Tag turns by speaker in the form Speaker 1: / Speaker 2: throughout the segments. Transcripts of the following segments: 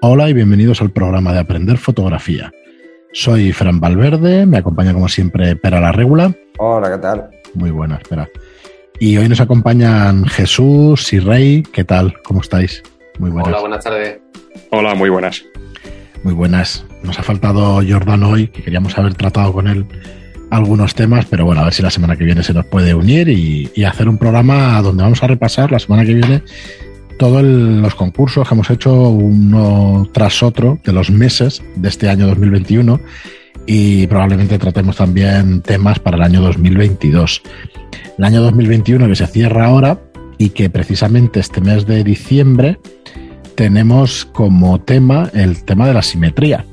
Speaker 1: Hola y bienvenidos al programa de Aprender Fotografía. Soy Fran Valverde, me acompaña como siempre Pera la Regula.
Speaker 2: Hola, ¿qué tal?
Speaker 1: Muy buena, espera. Y hoy nos acompañan Jesús y Rey. ¿Qué tal? ¿Cómo estáis?
Speaker 3: Muy buenas. Hola, buenas tardes.
Speaker 4: Hola, muy buenas.
Speaker 1: Muy buenas. Nos ha faltado Jordán hoy, que queríamos haber tratado con él algunos temas, pero bueno, a ver si la semana que viene se nos puede unir y, y hacer un programa donde vamos a repasar la semana que viene todos los concursos que hemos hecho uno tras otro de los meses de este año 2021 y probablemente tratemos también temas para el año 2022. El año 2021 que se cierra ahora y que precisamente este mes de diciembre tenemos como tema el tema de la simetría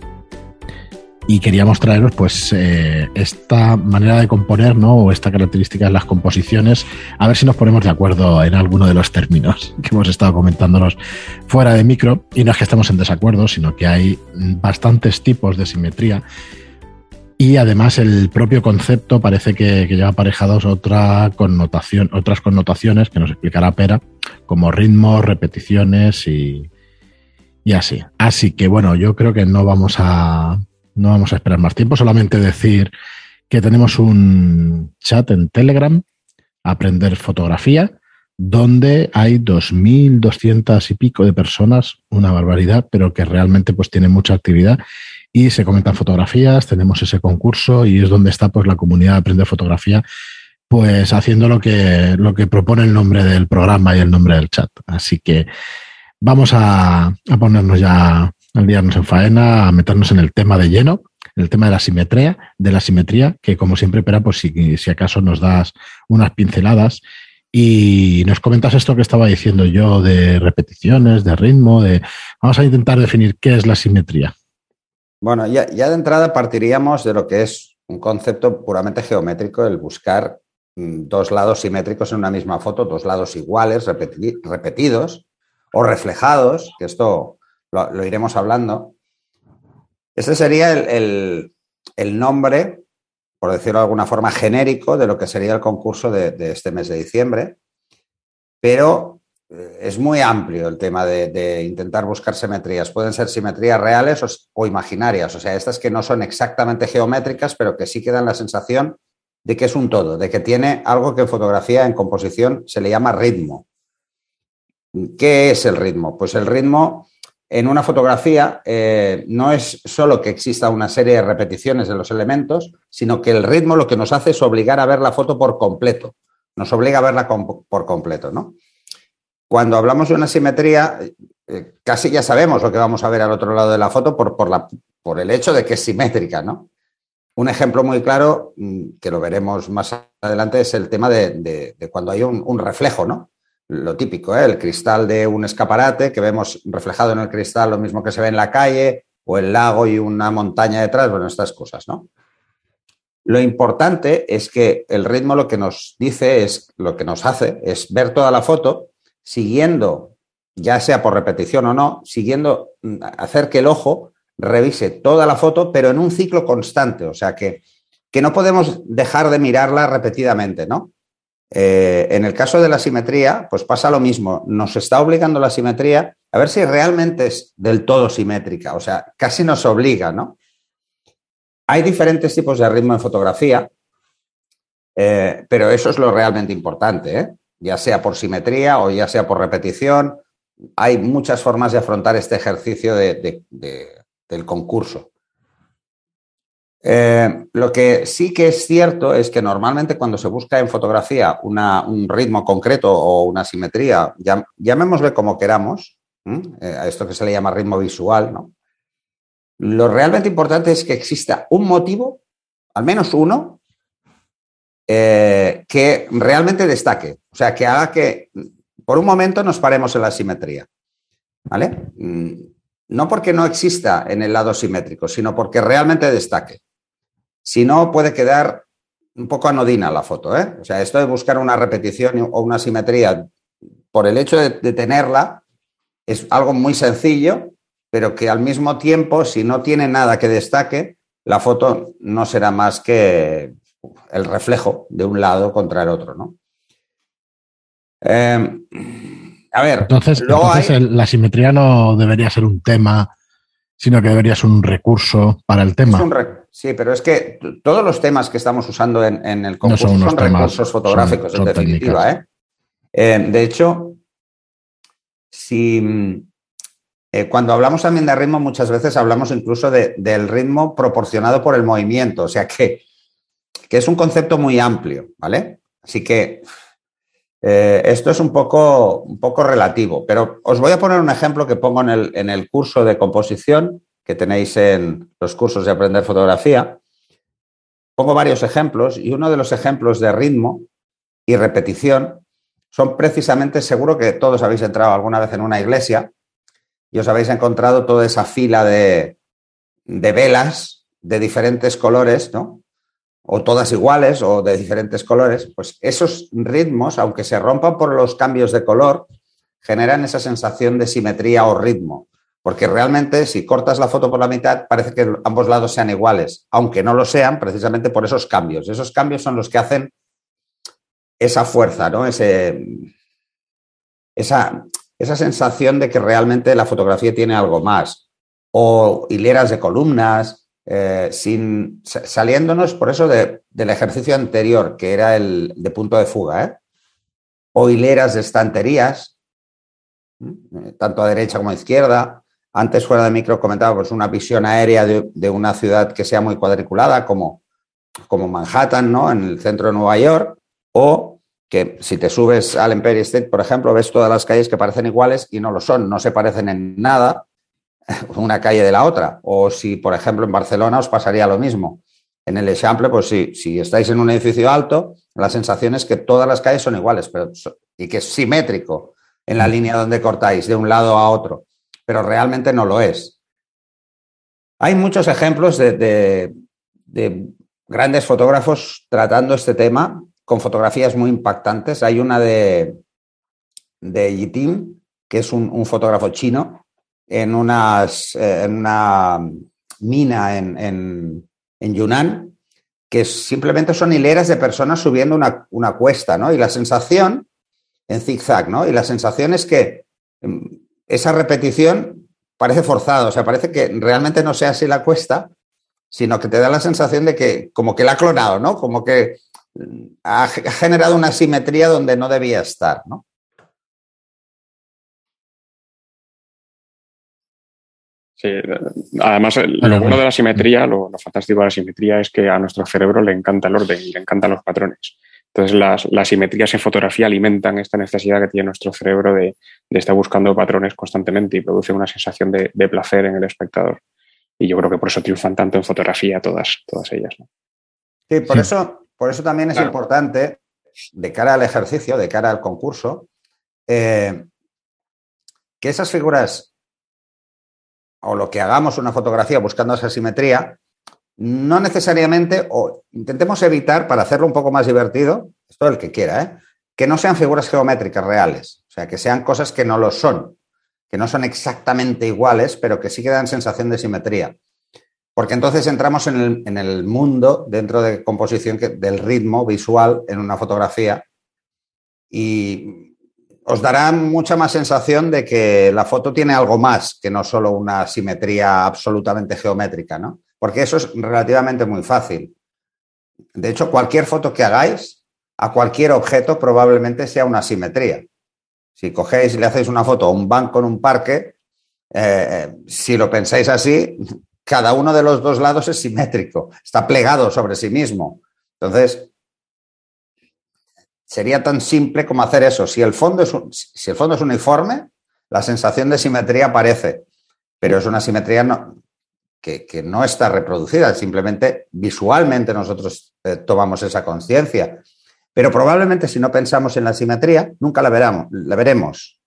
Speaker 1: y queríamos traeros pues eh, esta manera de componer ¿no? o esta característica de las composiciones a ver si nos ponemos de acuerdo en alguno de los términos que hemos estado comentándonos fuera de micro y no es que estemos en desacuerdo sino que hay bastantes tipos de simetría y además el propio concepto parece que, lleva aparejados otra connotación, otras connotaciones que nos explicará Pera, como ritmos, repeticiones y, y así. Así que bueno, yo creo que no vamos a no vamos a esperar más tiempo, solamente decir que tenemos un chat en Telegram, Aprender Fotografía, donde hay 2.200 y pico de personas, una barbaridad, pero que realmente pues tiene mucha actividad y se comentan fotografías, tenemos ese concurso y es donde está pues la comunidad de Aprender Fotografía pues haciendo lo que, lo que propone el nombre del programa y el nombre del chat. Así que vamos a, a ponernos ya liarnos en faena, a meternos en el tema de lleno, el tema de la simetría, de la simetría, que como siempre, Pera, pues si, si acaso nos das unas pinceladas y nos comentas esto que estaba diciendo yo de repeticiones, de ritmo, de vamos a intentar definir qué es la simetría.
Speaker 2: Bueno, ya, ya de entrada partiríamos de lo que es un concepto puramente geométrico, el buscar mm, dos lados simétricos en una misma foto, dos lados iguales, repetidos o reflejados, que esto lo, iremos hablando. Este sería el, nombre, por decirlo de alguna forma, genérico de lo que sería el concurso de, este mes de diciembre, pero eh, es muy amplio el tema de, intentar buscar simetrías. Pueden ser simetrías reales o, o, imaginarias, o sea, estas que no son exactamente geométricas, pero que sí que dan la sensación de que es un todo, de que tiene algo que en fotografía, en composición, se le llama ritmo. ¿Qué es el ritmo? Pues el ritmo en una fotografía eh, no es solo que exista una serie de repeticiones de los elementos, sino que el ritmo lo que nos hace es obligar a ver la foto por completo. Nos obliga a verla por completo, ¿no? Cuando hablamos de una simetría, eh, casi ya sabemos lo que vamos a ver al otro lado de la foto por, el hecho de que es simétrica, ¿no? Un ejemplo muy claro, mm, que lo veremos más adelante, es el tema de, cuando hay un, un reflejo, ¿no? Lo típico, ¿eh? el cristal de un escaparate, que vemos reflejado en el cristal lo mismo que se ve en la calle, o el lago y una montaña detrás, bueno, estas cosas, ¿no? Lo importante es que el ritmo lo que nos dice es, lo que nos hace es ver toda la foto siguiendo, ya sea por repetición o no, siguiendo, mm, hacer que el ojo revise toda la foto, pero en un ciclo constante, o sea que, que no podemos dejar de mirarla repetidamente, ¿no? Eh, en el caso de la simetría, pues pasa lo mismo. Nos está obligando la simetría a ver si realmente es del todo simétrica, o sea, casi nos obliga, ¿no? Hay diferentes tipos de ritmo en fotografía, eh, pero eso es lo realmente importante, ¿eh? ya sea por simetría o ya sea por repetición. Hay muchas formas de afrontar este ejercicio del concurso. Eh, lo que sí que es cierto es que normalmente cuando se busca en fotografía un ritmo concreto o una simetría, llamémosle como queramos, eh, a esto que se le llama ritmo visual, ¿no? Lo realmente importante es que exista un motivo, al menos uno, eh, que realmente destaque, o sea, que haga que por un momento nos paremos en la simetría. ¿Vale? Mm, no porque no exista en el lado simétrico, sino porque realmente destaque. Si no, puede quedar un poco anodina la foto. ¿eh? O sea, esto de buscar una repetición o una simetría por el hecho de, tenerla es algo muy sencillo, pero que al mismo tiempo, si no tiene nada que destaque, la foto no será más que el reflejo de un lado contra el otro, ¿no?
Speaker 1: Em, a ver, entonces, la simetría no debería ser un tema Sino que debería ser un recurso para el tema.
Speaker 2: Sí, pero es que todos los temas que estamos usando en, el concurso son, recursos fotográficos, en definitiva. ¿eh? Eh, de hecho, si eh, cuando hablamos también de ritmo, muchas veces hablamos incluso del ritmo proporcionado por el movimiento, o sea que, que es un concepto muy amplio, ¿vale? Así que eh, esto es un poco, un poco relativo, pero os voy a poner un ejemplo que pongo en el, en el curso de composición que tenéis en los cursos de aprender fotografía. Pongo varios ejemplos y uno de los ejemplos de ritmo y repetición son precisamente, seguro que todos habéis entrado alguna vez en una iglesia y os habéis encontrado toda esa fila de, de velas de diferentes colores, ¿no? o todas iguales o de diferentes colores, pues esos ritmos, aunque se rompan por los cambios de color, generan esa sensación de simetría o ritmo. Porque realmente si cortas la foto por la mitad, parece que ambos lados sean iguales, aunque no lo sean precisamente por esos cambios. Esos cambios son los que hacen esa fuerza, ¿no? Ese, esa, esa sensación de que realmente la fotografía tiene algo más. O hileras de columnas, eh, sin, saliéndonos por eso del ejercicio anterior, que era el de punto de fuga, ¿eh? o hileras de estanterías, eh, tanto a derecha como a izquierda. Antes fuera de micro comentaba pues, una visión aérea de, una ciudad que sea muy cuadriculada, como, como Manhattan, ¿no? en el centro de Nueva York, o que si te subes al Empire State, por ejemplo, ves todas las calles que parecen iguales y no lo son, no se parecen en nada, una calle de la otra. O si, por ejemplo, en Barcelona os pasaría lo mismo. En el Eixample, pues sí, si estáis en un edificio alto, la sensación es que todas las calles son iguales pero, y que es simétrico en la línea donde cortáis de un lado a otro, pero realmente no lo es. Hay muchos ejemplos de, grandes fotógrafos tratando este tema con fotografías muy impactantes. Hay una de, de Yitim, que es un fotógrafo chino, en, eh, en una mina en, en, Yunnan, que simplemente son hileras de personas subiendo una, una, cuesta, ¿no? Y la sensación, en zigzag, ¿no? Y la sensación es que esa repetición parece forzada, o sea, parece que realmente no sea así la cuesta, sino que te da la sensación de que como que la ha clonado, ¿no? Como que mm, ha generado una simetría donde no debía estar, ¿no?
Speaker 3: Sí, además, lo bueno de la simetría, lo, fantástico de la simetría es que a nuestro cerebro le encanta el orden y le encantan los patrones. Entonces, las, las simetrías en fotografía alimentan esta necesidad que tiene nuestro cerebro de, estar buscando patrones constantemente y produce una sensación de, placer en el espectador. Y yo creo que por eso triunfan tanto en fotografía todas, todas ellas.
Speaker 2: Sí, por, Eso, por eso también es importante, de cara al ejercicio, de cara al concurso, eh, que esas figuras o lo que hagamos una fotografía buscando esa simetría, no necesariamente, o intentemos evitar, para hacerlo un poco más divertido, esto el que quiera, ¿eh? que no sean figuras geométricas reales, o sea, que sean cosas que no lo son, que no son exactamente iguales, pero que sí que dan sensación de simetría. Porque entonces entramos en el, mundo, dentro de composición, del ritmo visual en una fotografía y os dará mucha más sensación de que la foto tiene algo más que no solo una simetría absolutamente geométrica, ¿no? Porque eso es relativamente muy fácil. De hecho, cualquier foto que hagáis a cualquier objeto probablemente sea una simetría. Si cogéis y le hacéis una foto a un banco en un parque, eh, si lo pensáis así, cada uno de los dos lados es simétrico, está plegado sobre sí mismo. Entonces, sería tan simple como hacer eso. Si el fondo es, si el fondo es uniforme, la sensación de simetría aparece, pero es una simetría que, no está reproducida, simplemente visualmente nosotros eh, tomamos esa conciencia. Pero probablemente si no pensamos en la simetría, nunca la, veramos, la veremos.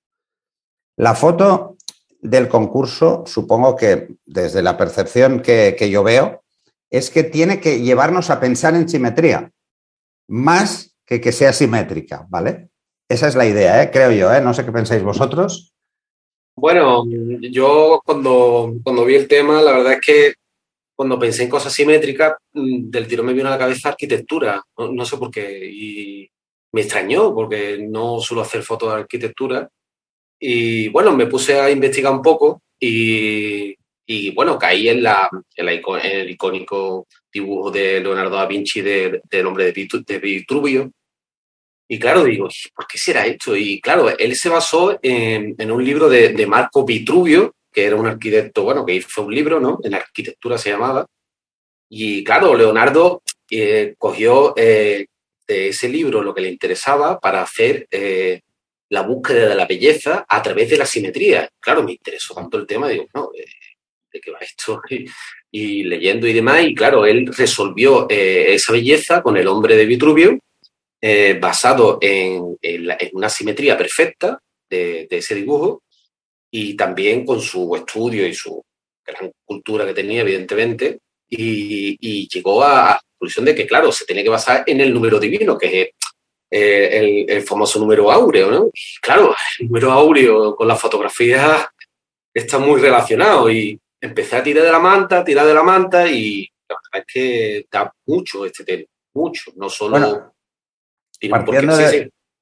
Speaker 2: La foto del concurso, supongo que desde la percepción que, yo veo, es que tiene que llevarnos a pensar en simetría, más que, que sea simétrica, ¿vale? Esa es la idea, ¿eh? creo yo, ¿eh? no sé qué pensáis vosotros.
Speaker 4: Bueno, yo cuando, cuando vi el tema, la verdad es que cuando pensé en cosas simétricas, mm, del tiro me vino a la cabeza arquitectura, no, sé por qué, y me extrañó porque no suelo hacer fotos de arquitectura. Y bueno, me puse a investigar un poco y, y bueno, caí en, la, en, el icónico dibujo de Leonardo da Vinci del hombre de, Vitruvio. Y claro, digo, ¿por qué será esto? Y claro, él se basó en, un libro de, Marco Vitruvio, que era un arquitecto, bueno, que hizo un libro, ¿no? En arquitectura se llamaba. Y claro, Leonardo eh, cogió eh, de ese libro lo que le interesaba para hacer eh, la búsqueda de la belleza a través de la simetría. Claro, me interesó tanto el tema, digo, no, de qué va esto, y, leyendo y demás, y claro, él resolvió esa belleza con el hombre de Vitruvio, eh, basado en, una simetría perfecta de, ese dibujo, y también con su estudio y su gran cultura que tenía, evidentemente, y, llegó a, la conclusión de que, claro, se tiene que basar en el número divino, que es eh, el, el, famoso número áureo, ¿no? claro, el número áureo con la fotografía está muy relacionado y, empecé a tirar de la manta, tirar de la manta y la verdad es que da mucho este tema, mucho, no solo...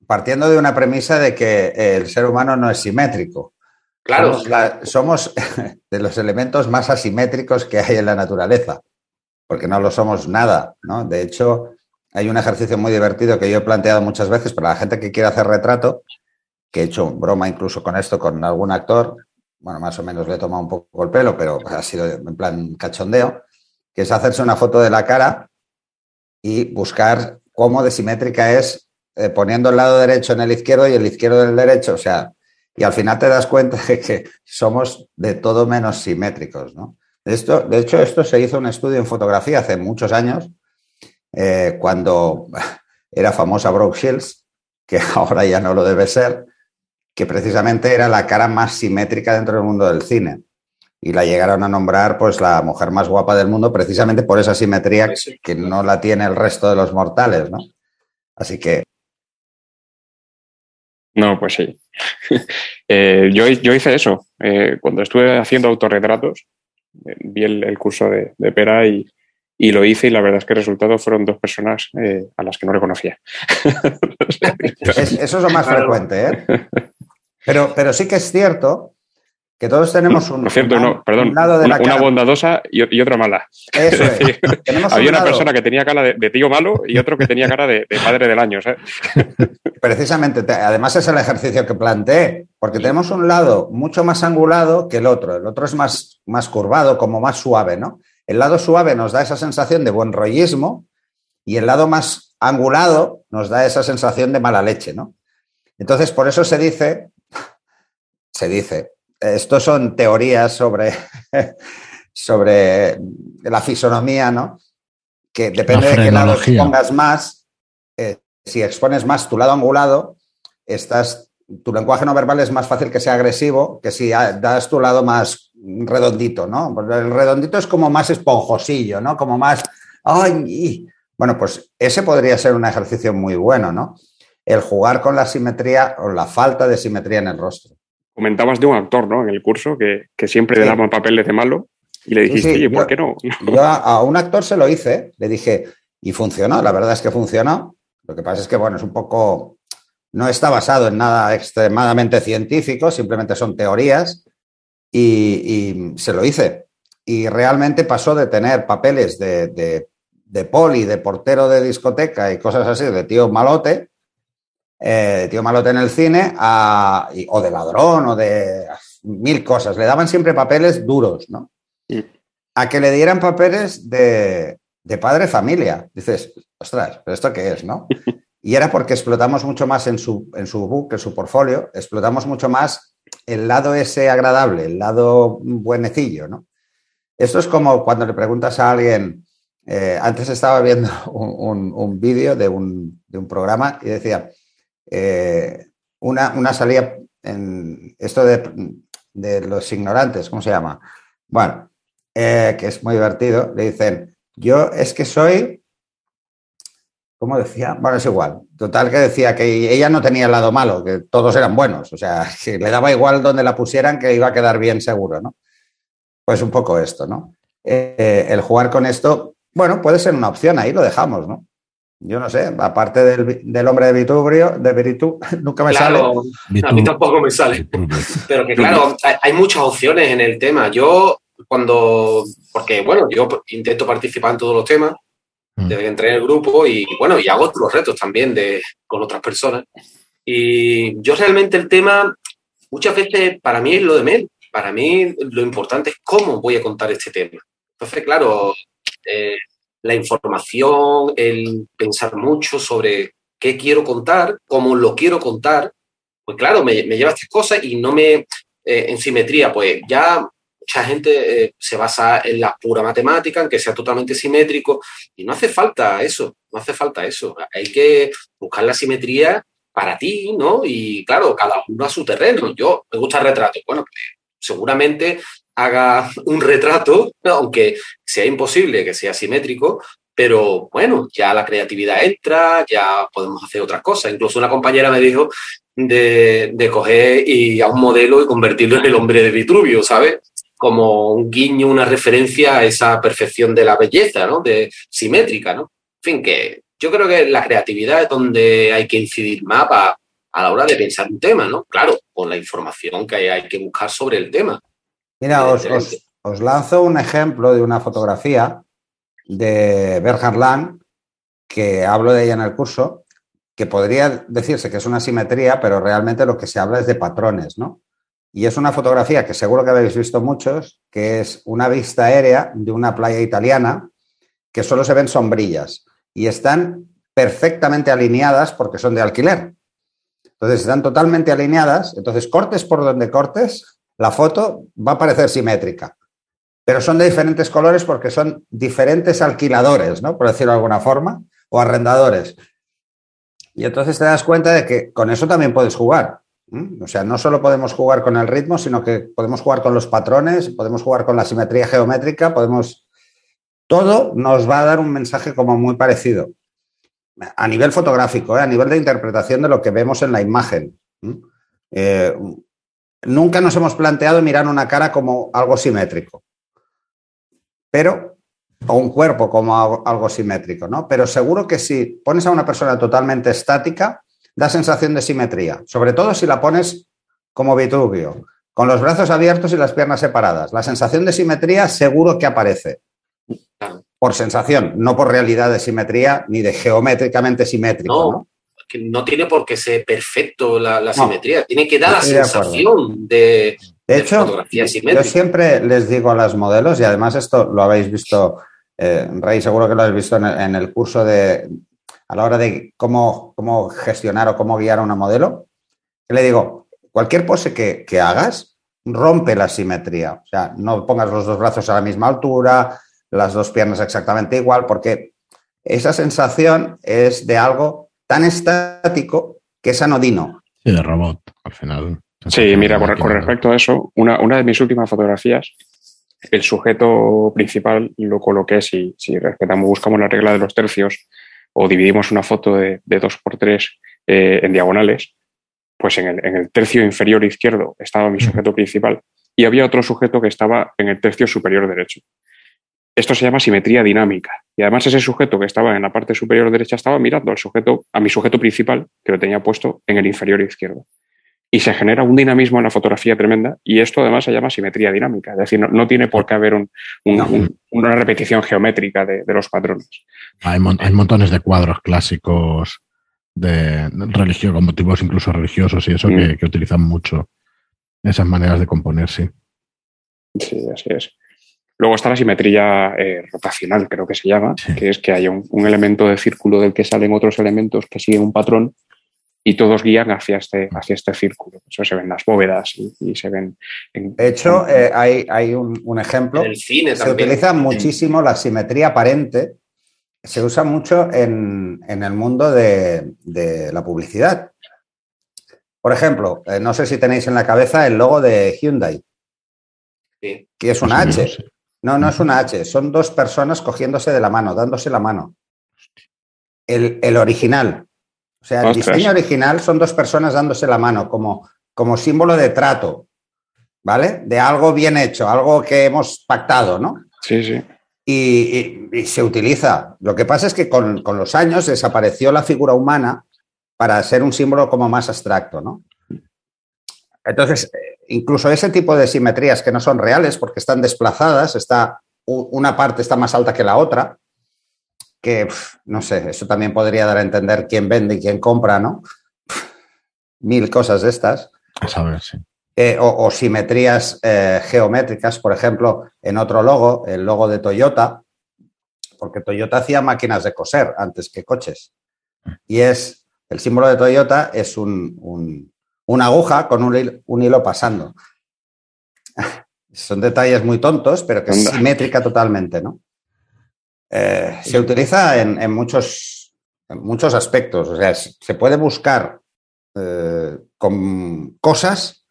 Speaker 2: partiendo, de, una premisa de que el ser humano no es simétrico.
Speaker 4: Claro.
Speaker 2: Somos, de los elementos más asimétricos que hay en la naturaleza, porque no lo somos nada, ¿no? De hecho, hay un ejercicio muy divertido que yo he planteado muchas veces para la gente que quiere hacer retrato, que he hecho broma incluso con esto con algún actor, bueno, más o menos le he tomado un poco el pelo, pero ha sido en plan cachondeo, que es hacerse una foto de la cara y buscar cómo de simétrica es eh, poniendo el lado derecho en el izquierdo y el izquierdo en el derecho, o sea, y al final te das cuenta de que somos de todo menos simétricos, ¿no? Esto, de hecho, esto se hizo un estudio en fotografía hace muchos años, eh, cuando era famosa Brooke Shields, que ahora ya no lo debe ser, que precisamente era la cara más simétrica dentro del mundo del cine. Y la llegaron a nombrar pues la mujer más guapa del mundo precisamente por esa simetría que no la tiene el resto de los mortales, ¿no? Así que...
Speaker 3: No, pues sí. Eh, yo, hice eso. Eh, cuando estuve haciendo autorretratos, eh, vi el, curso de, Pera y, lo hice y la verdad es que el resultado fueron dos personas a las que no reconocía.
Speaker 2: eso es lo más frecuente, ¿eh? Pero, pero sí que es cierto que todos tenemos un,
Speaker 3: cierto, perdón, lado de una, una bondadosa y, otra mala.
Speaker 2: Eso es.
Speaker 3: Había una persona que tenía cara de, tío malo y otro que tenía cara de, padre del año.
Speaker 2: Precisamente, además es el ejercicio que planteé, porque tenemos un lado mucho más angulado que el otro. El otro es más, más curvado, como más suave, ¿no? El lado suave nos da esa sensación de buen rollismo y el lado más angulado nos da esa sensación de mala leche, ¿no? Entonces, por eso se dice se dice. Estos son teorías sobre, sobre la fisonomía, ¿no? Que depende de qué lado expongas más, eh, si expones más tu lado angulado, estás, tu lenguaje no verbal es más fácil que sea agresivo que si das tu lado más redondito, ¿no? El redondito es como más esponjosillo, ¿no? Como más, ¡ay! Bueno, pues ese podría ser un ejercicio muy bueno, ¿no? El jugar con la simetría o la falta de simetría en el rostro.
Speaker 3: Comentabas de un actor, ¿no? En el curso, que, siempre le daban papeles de malo y le dijiste, ¿y ¿por qué no?
Speaker 2: Yo a, un actor se lo hice, le dije, y funcionó, la verdad es que funcionó. Lo que pasa es que, bueno, es un poco, no está basado en nada extremadamente científico, simplemente son teorías, y, se lo hice. Y realmente pasó de tener papeles de, de, de poli, de portero de discoteca y cosas así, de tío malote, eh, tío malote en el cine, o de ladrón, o de mil cosas. Le daban siempre papeles duros, ¿no? A que le dieran papeles de, de padre familia. Dices, ostras, ¿pero esto qué es, no? Y era porque explotamos mucho más en su, en su book, en su portfolio, explotamos mucho más el lado ese agradable, el lado buenecillo, ¿no? Esto es como cuando le preguntas a alguien, eh, antes estaba viendo un, un, vídeo de un, de un, programa y decía, eh, una, una, salida en esto de, los ignorantes, ¿cómo se llama? Bueno, eh, que es muy divertido, le dicen, yo es que soy, ¿cómo decía? Bueno, es igual. Total que decía que ella no tenía el lado malo, que todos eran buenos, o sea, que le daba igual donde la pusieran que iba a quedar bien seguro, ¿no? Pues un poco esto, ¿no? Eh, el jugar con esto, bueno, puede ser una opción, ahí lo dejamos, ¿no? Yo no sé, aparte del, hombre de Vitubrio, de Veritu, nunca me sale.
Speaker 4: A mí tampoco me sale. Pero que claro, hay, muchas opciones en el tema. Yo cuando, porque bueno, yo intento participar en todos los temas mm. desde que entré en el grupo y bueno, y hago otros retos también de, con otras personas. Y yo realmente el tema, muchas veces para mí es lo de menos. Para mí lo importante es cómo voy a contar este tema. Entonces, claro, eh, la información, el pensar mucho sobre qué quiero contar, cómo lo quiero contar, pues claro, me, lleva a estas cosas y no me, eh, en simetría, pues ya mucha gente eh, se basa en la pura matemática, en que sea totalmente simétrico, y no hace falta eso, no hace falta eso. Hay que buscar la simetría para ti, ¿no? Y claro, cada uno a su terreno. Yo me gusta el retrato. Bueno, pues seguramente haga un retrato, aunque sea imposible que sea simétrico, pero bueno, ya la creatividad entra, ya podemos hacer otras cosas. Incluso una compañera me dijo de, de coger y a un modelo y convertirlo en el hombre de Vitruvio, ¿sabes? Como un guiño, una referencia a esa perfección de la belleza, ¿no? De simétrica, ¿no? En fin, que yo creo que la creatividad es donde hay que incidir más a, a la hora de pensar un tema, ¿no? Claro, con la información que hay, que buscar sobre el tema.
Speaker 2: Mira, os, os, lanzo un ejemplo de una fotografía de Bernhard Lang, que hablo de ella en el curso, que podría decirse que es una simetría, pero realmente lo que se habla es de patrones, ¿no? Y es una fotografía que seguro que habéis visto muchos, que es una vista aérea de una playa italiana que solo se ven sombrillas y están perfectamente alineadas porque son de alquiler. Entonces están totalmente alineadas, entonces cortes por donde cortes, la foto va a parecer simétrica pero son de diferentes colores porque son diferentes alquiladores, ¿no? Por decirlo de alguna forma, o arrendadores. Y entonces te das cuenta de que con eso también puedes jugar. O sea, no solo podemos jugar con el ritmo, sino que podemos jugar con los patrones, podemos jugar con la simetría geométrica, podemos... Todo nos va a dar un mensaje como muy parecido. A nivel fotográfico, ¿eh? a nivel de interpretación de lo que vemos en la imagen. Nunca nos hemos planteado mirar una cara como algo simétrico pero, o un cuerpo como algo simétrico, ¿no? Pero seguro que si pones a una persona totalmente estática, da sensación de simetría, sobre todo si la pones como Vitruvio, con los brazos abiertos y las piernas separadas. La sensación de simetría seguro que aparece. Por sensación, no por realidad de simetría ni de geométricamente simétrico.
Speaker 4: No, Que no tiene por qué ser perfecto la, simetría, tiene que dar la sensación de,
Speaker 2: de hecho, yo siempre les digo a las modelos, y además esto lo habéis visto, eh, Rey, seguro que lo habéis visto en el, curso de, a la hora de cómo, cómo, gestionar o cómo guiar a una modelo, le digo, cualquier pose que, que, hagas rompe la simetría. O sea, no pongas los dos brazos a la misma altura, las dos piernas exactamente igual, porque esa sensación es de algo tan estático que es anodino.
Speaker 1: Sí, de robot, al final.
Speaker 3: Sí, mira, con, respecto a eso, una, de mis últimas fotografías, el sujeto principal lo coloqué, si, si respetamos, buscamos la regla de los tercios o dividimos una foto de, de 2x3 eh, en diagonales, pues en el, en el, tercio inferior izquierdo estaba mi sujeto principal y había otro sujeto que estaba en el tercio superior derecho. Esto se llama simetría dinámica. Y además ese sujeto que estaba en la parte superior derecha estaba mirando al sujeto, a mi sujeto principal, que lo tenía puesto en el inferior izquierdo y se genera un dinamismo en la fotografía tremenda y esto además se llama simetría dinámica, es decir, no, tiene por qué haber una repetición geométrica de, los patrones.
Speaker 1: Hay, montones de cuadros clásicos de religión, con motivos incluso religiosos y eso que, mm. utilizan mucho esas maneras de componer, sí.
Speaker 3: Sí, así es. Luego está la simetría eh, rotacional, creo que se llama, que es que hay un, un, elemento de círculo del que salen otros elementos que siguen un patrón y todos guían hacia este, hacia este círculo. Eso se ven las bóvedas y, se ven...
Speaker 2: de hecho, eh, hay, hay un, ejemplo.
Speaker 4: En el cine
Speaker 2: se utiliza muchísimo la simetría aparente. Se usa mucho en, el mundo de, la publicidad. Por ejemplo, eh, no sé si tenéis en la cabeza el logo de Hyundai, que es una H. No, no es una H, son dos personas cogiéndose de la mano, dándose la mano. El, el original, o sea, el diseño original son dos personas dándose la mano como, como símbolo de trato, ¿vale? De algo bien hecho, algo que hemos pactado, ¿no?
Speaker 3: Sí, sí.
Speaker 2: Y, se utiliza. Lo que pasa es que con, los años desapareció la figura humana para ser un símbolo como más abstracto, ¿no? Entonces, incluso ese tipo de simetrías que no son reales porque están desplazadas, está, una parte está más alta que la otra, que no sé, eso también podría dar a entender quién vende y quién compra, ¿no? Mil cosas de estas.
Speaker 1: A saber, sí.
Speaker 2: Eh, o, simetrías eh, geométricas, por ejemplo, en otro logo, el logo de Toyota, porque Toyota hacía máquinas de coser antes que coches. Y es, el símbolo de Toyota es un, una aguja con un hilo, pasando. Son detalles muy tontos, pero que es simétrica totalmente, ¿no? Eh, se utiliza en, muchos, muchos aspectos. O sea, se puede buscar con cosas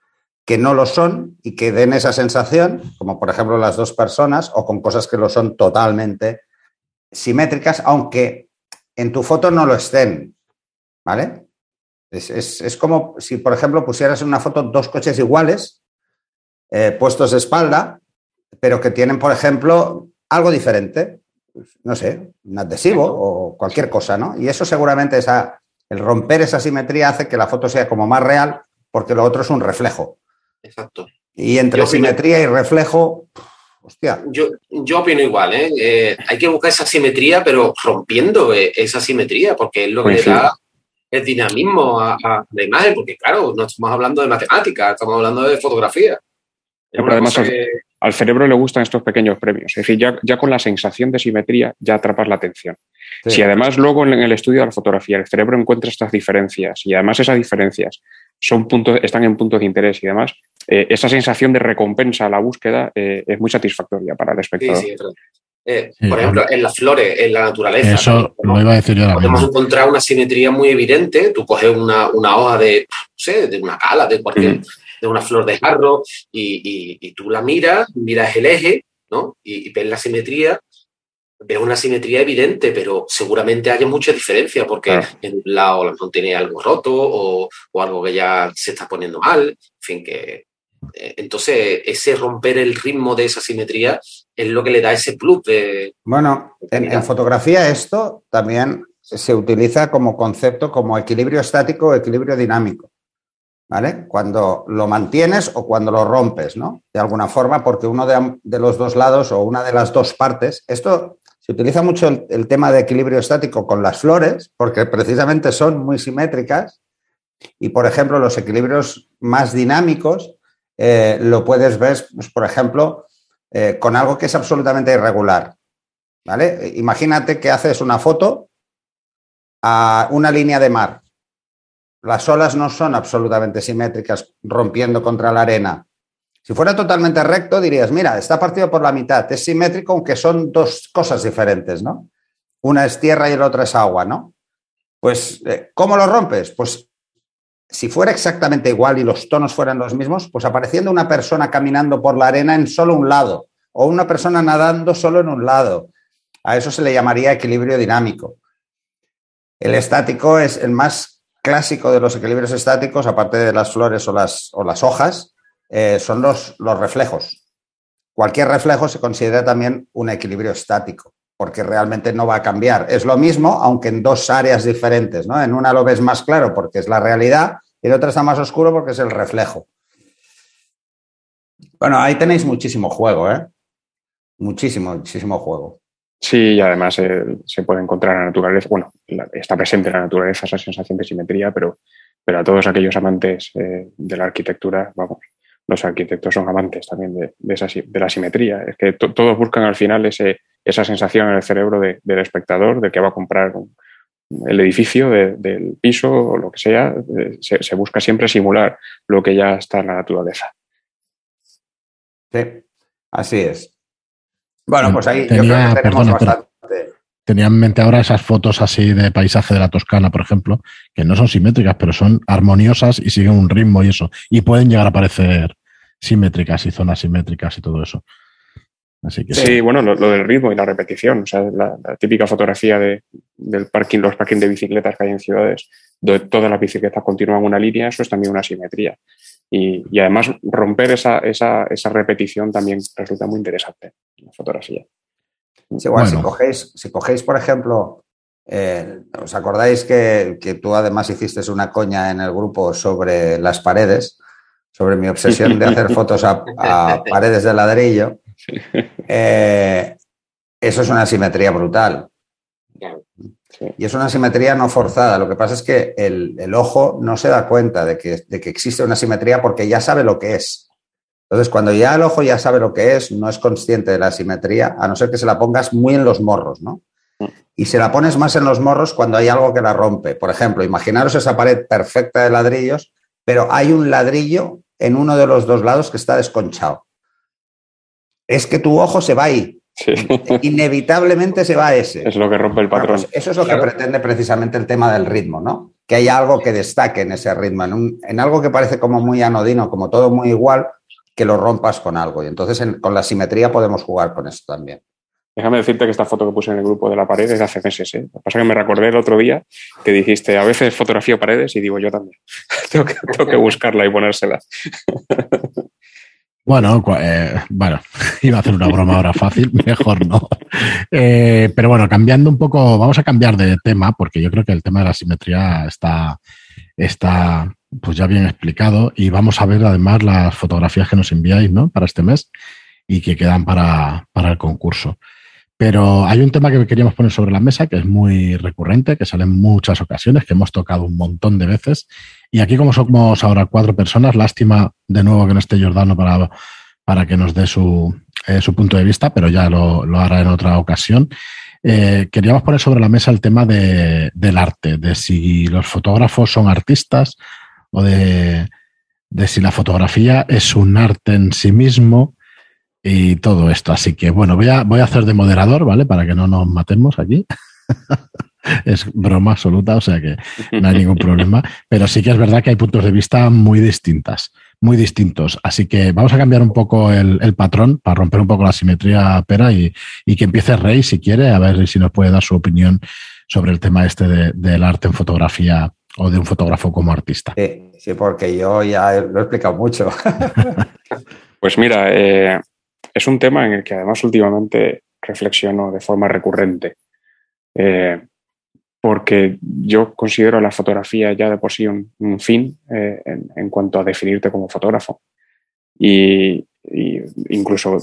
Speaker 2: que no lo son y que den esa sensación, como por ejemplo las dos personas, o con cosas que lo son totalmente simétricas, aunque en tu foto no lo estén. ¿Vale? Es, como si, por ejemplo, pusieras en una foto dos coches iguales, eh, puestos de espalda, pero que tienen, por ejemplo, algo diferente. No sé, un adhesivo o cualquier cosa, ¿no? Y eso seguramente, esa, el romper esa simetría hace que la foto sea como más real, porque lo otro es un reflejo.
Speaker 4: Exacto.
Speaker 2: Y entre simetría y reflejo, hostia.
Speaker 4: Yo, yo opino igual, ¿eh? ¿eh? Hay que buscar esa simetría, pero rompiendo eh, esa simetría, porque es lo que le da el dinamismo a, la imagen, porque claro, no estamos hablando de matemáticas, estamos hablando de fotografía.
Speaker 3: Pero además al, cerebro le gustan estos pequeños premios. Es decir, ya, ya con la sensación de simetría ya atrapas la atención. Si además luego en el estudio de la fotografía el cerebro encuentra estas diferencias y además esas diferencias son puntos, están en puntos de interés y demás, eh, esa sensación de recompensa a la búsqueda eh, es muy satisfactoria para el espectador.
Speaker 4: Eh, por ejemplo, en las flores, en la naturaleza.
Speaker 1: Eso lo iba a decir yo
Speaker 4: Podemos encontrar una simetría muy evidente. Tú coges una, hoja de, no sé, de una cala, de cualquier, de una flor de jarro, y, tú la miras, miras el eje, ¿no? Y, y ves la simetría veo una simetría evidente, pero seguramente haya mucha diferencia porque en un lado no tiene algo roto o, algo que ya se está poniendo mal. En fin, que. Eh, entonces, ese romper el ritmo de esa simetría es lo que le da ese plus de.
Speaker 2: Bueno, en, fotografía esto también se utiliza como concepto como equilibrio estático o equilibrio dinámico. ¿Vale? Cuando lo mantienes o cuando lo rompes, ¿no? De alguna forma, porque uno de, de, los dos lados o una de las dos partes, esto se utiliza mucho el, tema de equilibrio estático con las flores, porque precisamente son muy simétricas. Y, por ejemplo, los equilibrios más dinámicos eh, lo puedes ver, pues, por ejemplo, eh, con algo que es absolutamente irregular. ¿Vale? Imagínate que haces una foto a una línea de mar. Las olas no son absolutamente simétricas rompiendo contra la arena. Si fuera totalmente recto, dirías, mira, está partido por la mitad, es simétrico, aunque son dos cosas diferentes, ¿no? Una es tierra y la otra es agua, ¿no? Pues, eh, ¿cómo lo rompes? Pues si fuera exactamente igual y los tonos fueran los mismos, pues apareciendo una persona caminando por la arena en solo un lado o una persona nadando solo en un lado. A eso se le llamaría equilibrio dinámico. El estático es el más clásico de los equilibrios estáticos, aparte de las flores o las, o las hojas, eh, son los, los reflejos. Cualquier reflejo se considera también un equilibrio estático, porque realmente no va a cambiar. Es lo mismo, aunque en dos áreas diferentes. ¿no? En una lo ves más claro porque es la realidad y en otra está más oscuro porque es el reflejo. Bueno, ahí tenéis muchísimo juego, ¿eh? Muchísimo, muchísimo juego.
Speaker 3: Sí, y además eh, se puede encontrar en la naturaleza, bueno, está presente en la naturaleza esa sensación de simetría, pero, pero a todos aquellos amantes eh, de la arquitectura, vamos, los arquitectos son amantes también de, de, la simetría. Es que todos buscan al final ese, esa sensación en el cerebro del espectador de que va a comprar el edificio del piso o lo que sea. Eh, se, busca siempre simular lo que ya está en la naturaleza.
Speaker 2: Sí, así es. Bueno, pues ahí yo creo que tenemos bastante.
Speaker 1: Tenía en mente ahora esas fotos así de paisaje de la Toscana, por ejemplo, que no son simétricas, pero son armoniosas y siguen un ritmo y eso. Y pueden llegar a parecer simétricas y zonas simétricas y todo eso.
Speaker 3: Así que sí, bueno, lo, del ritmo y la repetición, o sea, la, típica fotografía de, del parking, los parking de bicicletas que hay en ciudades, donde todas las bicicletas continúan una línea, eso es también una simetría. Y, y además romper esa, esa, esa repetición también resulta muy interesante en la fotografía
Speaker 2: igual, si, cogéis, si cogéis, por ejemplo, eh, ¿os acordáis que, tú además hiciste una coña en el grupo sobre las paredes? sobre mi obsesión de hacer fotos a, paredes de ladrillo, eh, eso es una simetría brutal. Y es una simetría no forzada. Lo que pasa es que el, ojo no se da cuenta de que, de que, existe una simetría porque ya sabe lo que es. Entonces, cuando ya el ojo ya sabe lo que es, no es consciente de la simetría, a no ser que se la pongas muy en los morros, ¿no? Y se la pones más en los morros cuando hay algo que la rompe. Por ejemplo, imaginaros esa pared perfecta de ladrillos, pero hay un ladrillo en uno de los dos lados que está desconchado. Es que tu ojo se va ahí. Inevitablemente se va a ese.
Speaker 3: Es lo que rompe el patrón. Pues
Speaker 2: eso es lo que pretende precisamente el tema del ritmo, ¿no? Que haya algo que destaque en ese ritmo, en, en algo que parece como muy anodino, como todo muy igual, que lo rompas con algo. Y entonces con la simetría podemos jugar con eso también.
Speaker 3: Déjame decirte que esta foto que puse en el grupo de la pared es de hace meses. ¿eh? Lo que pasa es que me recordé el otro día que dijiste, a veces fotografío paredes y digo yo también. tengo, que, buscarla y ponérsela.
Speaker 1: Bueno, eh, bueno, iba a hacer una broma ahora fácil, mejor no. Eh, pero bueno, cambiando un poco, vamos a cambiar de tema, porque yo creo que el tema de la simetría está, está pues ya bien explicado y vamos a ver además las fotografías que nos enviáis ¿no? para este mes y que quedan para, el concurso. Pero hay un tema que queríamos poner sobre la mesa que es muy recurrente, que sale en muchas ocasiones, que hemos tocado un montón de veces. Y aquí, como somos ahora cuatro personas, lástima de nuevo que no esté Jordano para, para que nos dé su, eh, su punto de vista, pero ya lo, hará en otra ocasión. Eh, queríamos poner sobre la mesa el tema de, del arte, de si los fotógrafos son artistas o de, si la fotografía es un arte en sí mismo y todo esto. Así que bueno, voy a, voy a hacer de moderador, ¿vale? Para que no nos matemos aquí. es broma absoluta, o sea que no hay ningún problema. Pero sí que es verdad que hay puntos de vista muy distintas, muy distintos. Así que vamos a cambiar un poco el, patrón para romper un poco la simetría pera y, que empiece Rey si quiere, a ver si nos puede dar su opinión sobre el tema este del arte en fotografía o de un fotógrafo como artista.
Speaker 2: Sí, porque yo ya lo he explicado mucho.
Speaker 3: pues mira, eh, es un tema en el que además últimamente reflexiono de forma recurrente, eh, porque yo considero la fotografía ya de por sí un, fin eh, en, cuanto a definirte como fotógrafo. Y, incluso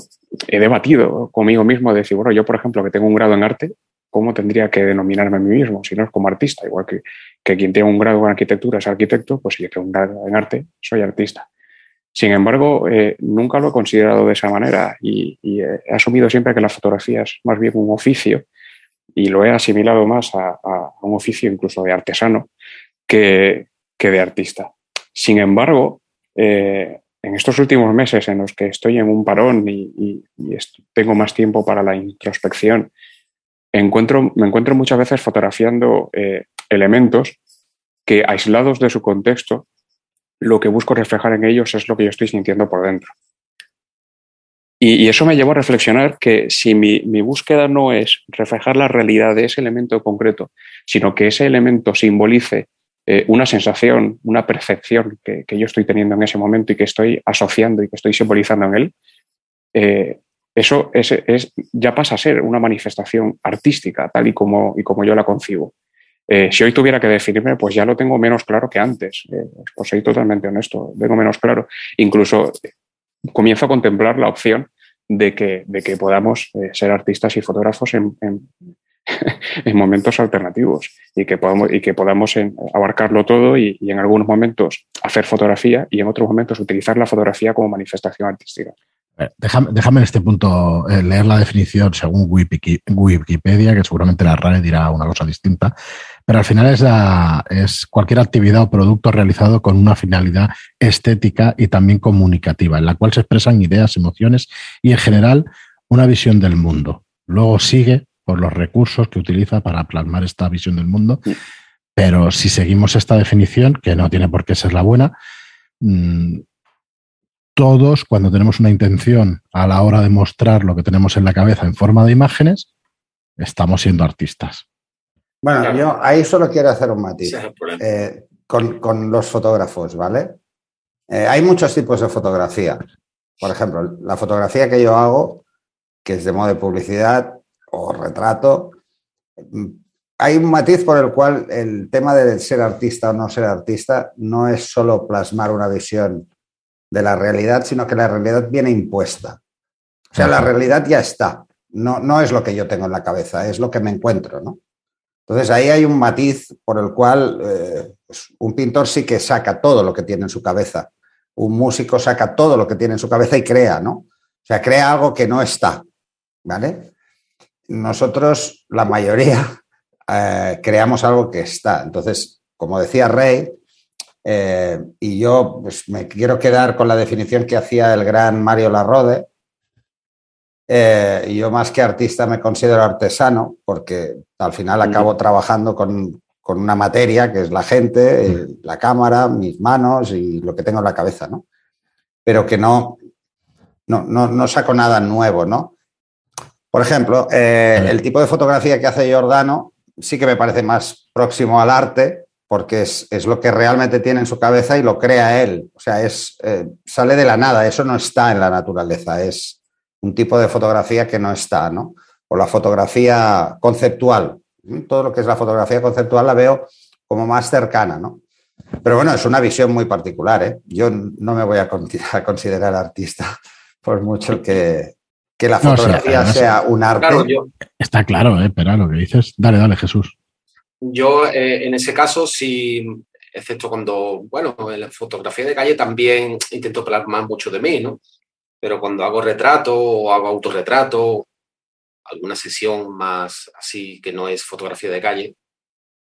Speaker 3: he debatido conmigo mismo de decir, bueno, yo por ejemplo que tengo un grado en arte, ¿cómo tendría que denominarme a mí mismo? Si no es como artista, igual que, que quien tiene un grado en arquitectura es arquitecto, pues si yo tengo un grado en arte, soy artista. Sin embargo, eh, nunca lo he considerado de esa manera y, he asumido siempre que la fotografía es más bien un oficio y lo he asimilado más a, un oficio incluso de artesano que, de artista. Sin embargo, eh, en estos últimos meses en los que estoy en un parón y, tengo más tiempo para la introspección encuentro, me encuentro muchas veces fotografiando eh, elementos que aislados de su contexto, lo que busco reflejar en ellos es lo que yo estoy sintiendo por dentro. Y, eso me llevó a reflexionar que si mi, búsqueda no es reflejar la realidad de ese elemento concreto, sino que ese elemento simbolice eh, una sensación, una percepción que, yo estoy teniendo en ese momento y que estoy asociando y que estoy simbolizando en él, eh, eso es, ya pasa a ser una manifestación artística, tal y como, y como yo la concibo. Eh, si hoy tuviera que definirme, pues ya lo tengo menos claro que antes. Eh, pues soy totalmente honesto, tengo menos claro. Incluso comienzo a contemplar la opción de que, de que podamos ser artistas y fotógrafos en, en, momentos alternativos y que podamos, y que podamos abarcarlo todo y, y en algunos momentos hacer fotografía y en otros momentos utilizar la fotografía como manifestación artística.
Speaker 1: Eh, déjame, en este punto eh, leer la definición según Wikipedia, que seguramente la RAE dirá una cosa distinta, pero al final es, es cualquier actividad o producto realizado con una finalidad estética y también comunicativa, en la cual se expresan ideas, emociones y en general una visión del mundo. Luego sigue por los recursos que utiliza para plasmar esta visión del mundo, pero si seguimos esta definición, que no tiene por qué ser la buena, mm, todos, cuando tenemos una intención a la hora de mostrar lo que tenemos en la cabeza en forma de imágenes, estamos siendo artistas.
Speaker 2: Bueno, yo ahí solo quiero hacer un matiz eh, con, los fotógrafos, ¿vale? Eh, hay muchos tipos de fotografía. Por ejemplo, la fotografía que yo hago, que es de modo de publicidad o retrato, mm, hay un matiz por el cual el tema de ser artista o no ser artista no es solo plasmar una visión de la realidad, sino que la realidad viene impuesta. O sea, la realidad ya está. No, no es lo que yo tengo en la cabeza, es lo que me encuentro, ¿no? Entonces ahí hay un matiz por el cual eh, pues, un pintor sí que saca todo lo que tiene en su cabeza. Un músico saca todo lo que tiene en su cabeza y crea, ¿no? O sea, crea algo que no está, ¿vale? Nosotros, la mayoría, eh, creamos algo que está. Entonces, como decía Rey, eh, y yo pues, me quiero quedar con la definición que hacía el gran Mario Larrode, eh, yo más que artista me considero artesano porque al final acabo trabajando con, una materia que es la gente, eh, la cámara, mis manos y lo que tengo en la cabeza, ¿no? Pero que no, no, no, saco nada nuevo, ¿no? Por ejemplo, eh, el tipo de fotografía que hace Giordano sí que me parece más próximo al arte porque es, lo que realmente tiene en su cabeza y lo crea él. O sea, es, sale de la nada, eso no está en la naturaleza, es, un tipo de fotografía que no está, ¿no? O la fotografía conceptual. Todo lo que es la fotografía conceptual la veo como más cercana, ¿no? Pero bueno, es una visión muy particular, ¿eh? Yo no me voy a, considerar artista, por mucho que, que la fotografía sea un arte.
Speaker 1: Está claro, ¿eh? Pero lo que dices, dale, dale, Jesús.
Speaker 4: Yo, eh, en ese caso, sí, excepto cuando, bueno, en la fotografía de calle también intento plasmar mucho de mí, ¿no? Pero cuando hago retrato o hago autorretrato, alguna sesión más así que no es fotografía de calle,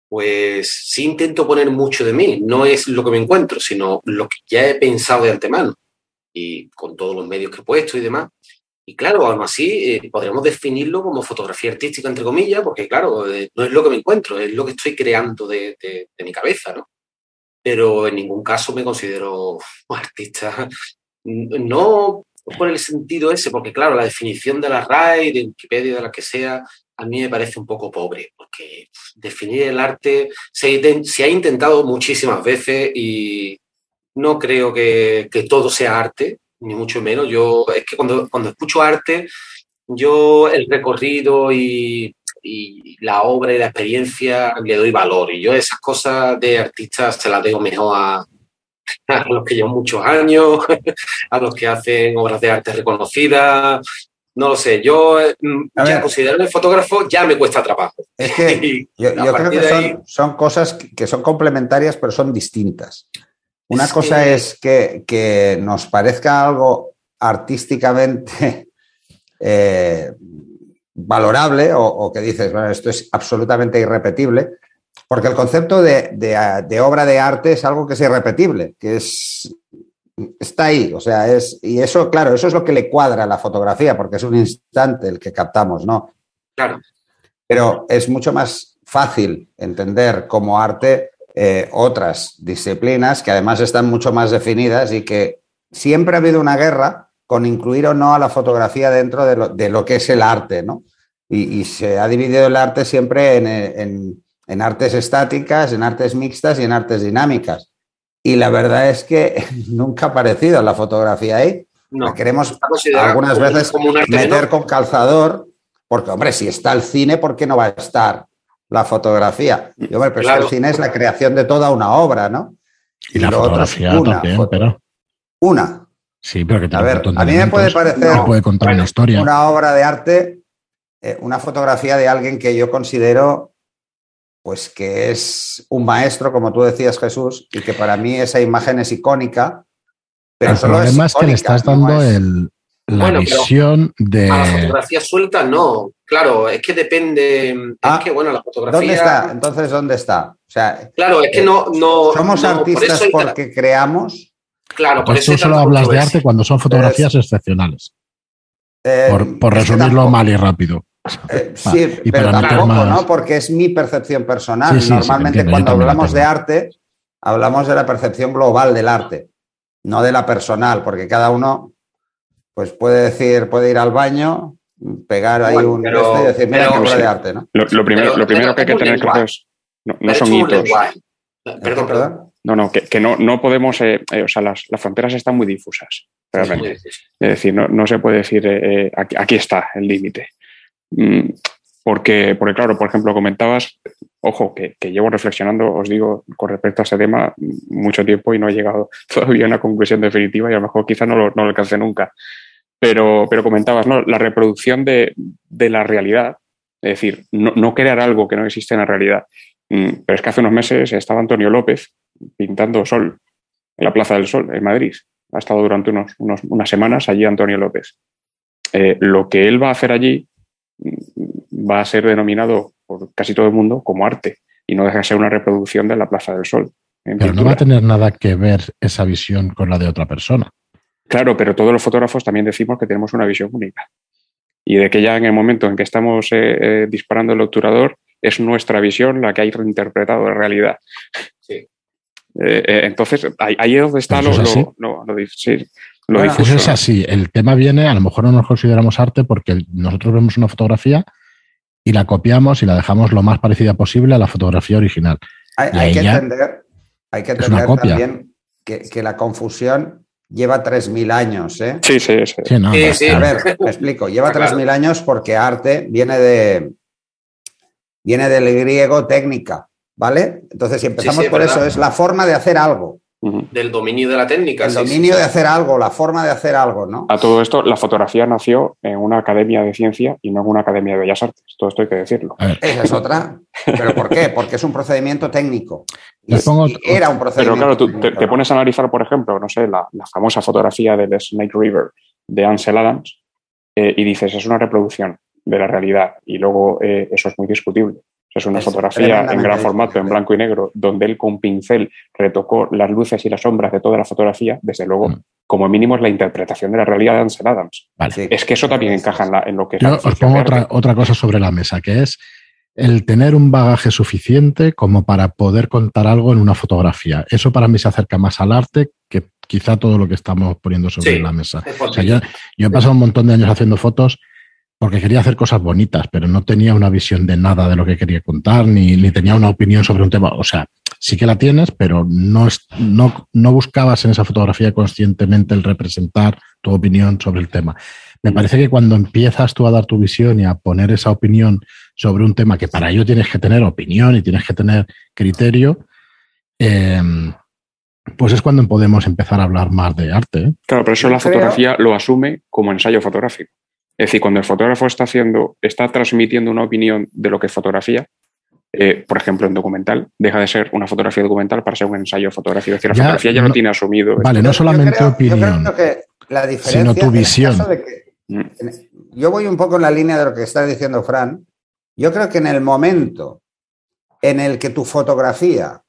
Speaker 4: pues sí intento poner mucho de mí. No es lo que me encuentro, sino lo que ya he pensado de antemano y con todos los medios que he puesto y demás. Y claro, aún así eh, podríamos definirlo como fotografía artística, entre comillas, porque claro, eh, no es lo que me encuentro, es lo que estoy creando de, de, de mi cabeza, ¿no? Pero en ningún caso me considero artista. No por el sentido ese, porque claro, la definición de la RAI, de Wikipedia, de la que sea, a mí me parece un poco pobre, porque definir el arte se, se ha intentado muchísimas veces y no creo que, que, todo sea arte, ni mucho menos. Yo, es que cuando, cuando escucho arte, yo el recorrido y, y, la obra y la experiencia le doy valor. Y yo esas cosas de artistas se las dejo mejor a, a los que llevan muchos años, a los que hacen obras de arte reconocidas. No lo sé, yo mm, ya considerarme fotógrafo ya me cuesta trabajo.
Speaker 2: Es que yo, creo que son, cosas que son complementarias, pero son distintas. Una cosa es que, nos parezca algo artísticamente eh, valorable o, o, que dices, bueno, esto es absolutamente irrepetible, porque el concepto de, obra de arte es algo que es irrepetible, que es, está ahí. O sea, es, y eso, claro, eso es lo que le cuadra a la fotografía, porque es un instante el que captamos, ¿no?
Speaker 4: Claro.
Speaker 2: Pero es mucho más fácil entender como arte eh, otras disciplinas que además están mucho más definidas y que siempre ha habido una guerra con incluir o no a la fotografía dentro de lo, que es el arte, ¿no? Y, se ha dividido el arte siempre en en artes estáticas, en artes mixtas y en artes dinámicas. Y la verdad es que nunca ha aparecido la fotografía ahí. La queremos algunas veces meter con calzador, porque, hombre, si está el cine, ¿por qué no va a estar la fotografía? Y, hombre, pero el cine es la creación de toda una obra, ¿no?
Speaker 1: Y, la fotografía una, también, pero...
Speaker 2: Una.
Speaker 1: Sí, pero que
Speaker 2: A ver, a mí me puede parecer
Speaker 1: puede contar una, historia.
Speaker 2: una obra de arte, eh, una fotografía de alguien que yo considero pues que es un maestro, como tú decías, Jesús, y que para mí esa imagen es icónica. Pero
Speaker 1: el problema es, que le estás dando el, la visión de.
Speaker 4: A la fotografía suelta, no. Claro, es que depende. es ah, que, bueno, la fotografía.
Speaker 2: ¿Dónde está? Entonces, ¿dónde está? O sea,
Speaker 4: claro, es que no. no
Speaker 2: somos artistas porque creamos.
Speaker 4: Claro,
Speaker 1: por eso. Tú solo hablas de arte cuando son fotografías excepcionales. Eh, por, resumirlo mal y rápido.
Speaker 2: Eh, sí, pero tampoco, ¿no? Porque es mi percepción personal. Normalmente cuando hablamos de arte, hablamos de la percepción global del arte, no de la personal, porque cada uno pues puede decir, puede ir al baño, pegar ahí un
Speaker 4: pero,
Speaker 2: y decir, mira qué obra de arte, ¿no?
Speaker 3: Lo, primero, lo primero que hay que tener claro es, no, son hitos.
Speaker 2: Perdón, perdón.
Speaker 3: No, no, que, no, no podemos, eh, o sea, las, las, fronteras están muy difusas, realmente. Es decir, no, no se puede decir, eh, aquí, aquí, está el límite. Mm, porque, porque, claro, por ejemplo, comentabas ojo, que, llevo reflexionando, os digo, con respecto a ese tema mucho tiempo y no he llegado todavía a una conclusión definitiva y a lo mejor quizá no lo, no alcance nunca. Pero, pero comentabas, ¿no? La reproducción de, la realidad, es decir, no, crear algo que no existe en la realidad. Mm, pero es que hace unos meses estaba Antonio López pintando sol en la Plaza del Sol, en Madrid. Ha estado durante unos, unas semanas allí Antonio López. Eh, lo que él va a hacer allí va a ser denominado por casi todo el mundo como arte y no deja de ser una reproducción de la Plaza del Sol.
Speaker 1: Pero no va a tener nada que ver esa visión con la de otra persona.
Speaker 3: Claro, pero todos los fotógrafos también decimos que tenemos una visión única y de que ya en el momento en que estamos eh, eh, disparando el obturador es nuestra visión la que ha reinterpretado la realidad. Sí. entonces, ahí, es donde está lo, lo, lo, sí,
Speaker 1: bueno, eso es así. El tema viene, a lo mejor no nos consideramos arte porque nosotros vemos una fotografía y la copiamos y la dejamos lo más parecida posible a la fotografía original.
Speaker 2: Hay, que entender, hay que entender también que, la confusión lleva 3.000 años. ¿eh?
Speaker 3: Sí, sí,
Speaker 2: sí. a ver, me explico. Lleva 3.000 años porque arte viene de viene del griego técnica, ¿vale? Entonces, si empezamos por eso, es la forma de hacer algo
Speaker 4: del dominio de la técnica.
Speaker 2: El dominio de hacer algo, la forma de hacer algo, ¿no?
Speaker 3: A todo esto, la fotografía nació en una academia de ciencia y no en una academia de bellas artes. Todo esto hay que decirlo.
Speaker 2: Esa es otra. ¿Pero por qué? Porque es un procedimiento técnico. Y, era un procedimiento
Speaker 3: Pero claro, tú te, pones a analizar, por ejemplo, no sé, la, famosa fotografía del Snake River de Ansel Adams eh, y dices, es una reproducción de la realidad y luego eh, eso es muy discutible. Es una fotografía en gran formato, en blanco y negro, donde él con pincel retocó las luces y las sombras de toda la fotografía. Desde luego, mm. como mínimo, es la interpretación de la realidad de Ansel Adams. Es que eso también encaja en, lo que
Speaker 1: Yo os pongo otra, otra cosa sobre la mesa, que es el tener un bagaje suficiente como para poder contar algo en una fotografía. Eso para mí se acerca más al arte que quizá todo lo que estamos poniendo sobre la mesa. yo, yo, he pasado un montón de años haciendo fotos porque quería hacer cosas bonitas, pero no tenía una visión de nada de lo que quería contar, ni, ni tenía una opinión sobre un tema. O sea, sí que la tienes, pero no, no, no buscabas en esa fotografía conscientemente el representar tu opinión sobre el tema. Me parece que cuando empiezas tú a dar tu visión y a poner esa opinión sobre un tema que para ello tienes que tener opinión y tienes que tener criterio, em, pues es cuando podemos empezar a hablar más de arte. ¿eh?
Speaker 3: Claro, pero eso la fotografía lo asume como ensayo fotográfico. Es decir, cuando el fotógrafo está haciendo, está transmitiendo una opinión de lo que es fotografía, eh, por ejemplo, en documental, deja de ser una fotografía documental para ser un ensayo fotográfico. Es decir, la fotografía ya no, tiene asumido.
Speaker 1: Vale, no solamente opinión, sino tu visión.
Speaker 2: Mm. yo voy un poco en la línea de lo que está diciendo Fran. Yo creo que en el momento en el que tu fotografía,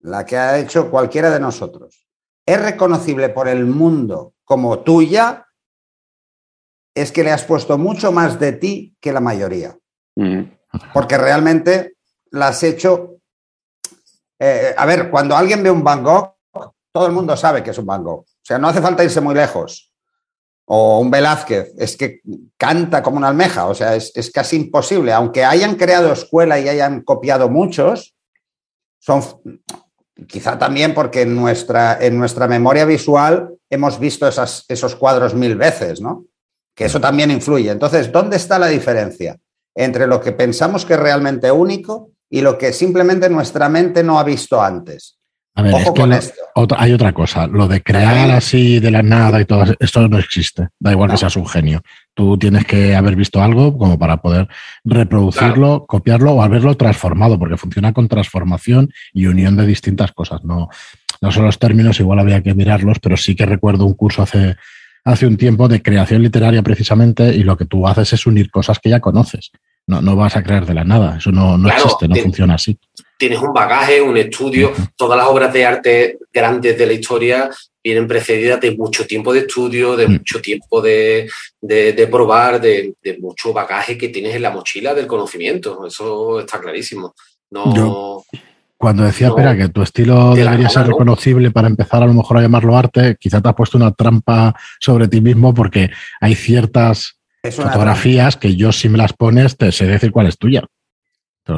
Speaker 2: la que ha hecho cualquiera de nosotros, es reconocible por el mundo como tuya, es que le has puesto mucho más de ti que la mayoría. Mm. Porque realmente la has hecho. Eh, a ver, cuando alguien ve un Van Gogh, todo el mundo sabe que es un Van Gogh. O sea, no hace falta irse muy lejos. O un Velázquez, es que canta como una almeja, o sea, es, es casi imposible. Aunque hayan creado escuela y hayan copiado muchos, son quizá también porque en nuestra, en nuestra memoria visual hemos visto esas, esos cuadros mil veces, ¿no? Que eso también influye. Entonces, ¿dónde está la diferencia entre lo que pensamos que es realmente único y lo que simplemente nuestra mente no ha visto antes?
Speaker 1: A ver, Ojo con esto. hay otra cosa, lo de crear así de la nada y todo esto no existe. Da igual que seas un genio. Tú tienes que haber visto algo como para poder reproducirlo, copiarlo o haberlo transformado, porque funciona con transformación y unión de distintas cosas. No, no son los términos, igual había que mirarlos, pero sí que recuerdo un curso hace hace un tiempo de creación literaria precisamente y lo que tú haces es unir cosas que ya conoces. No, no vas a crear de la nada, eso no, no existe, no funciona así.
Speaker 4: Tienes un bagaje, un estudio, todas las obras de arte grandes de la historia vienen precedidas de mucho tiempo de estudio, de mm. mucho tiempo de, de, probar, de, de, mucho bagaje que tienes en la mochila del conocimiento, eso está clarísimo. No...
Speaker 1: Cuando decía, espera, que tu estilo debería ser reconocible para empezar a lo mejor a llamarlo arte, quizá te has puesto una trampa sobre ti mismo porque hay ciertas fotografías que yo si me las pones te sé decir cuál es tuya.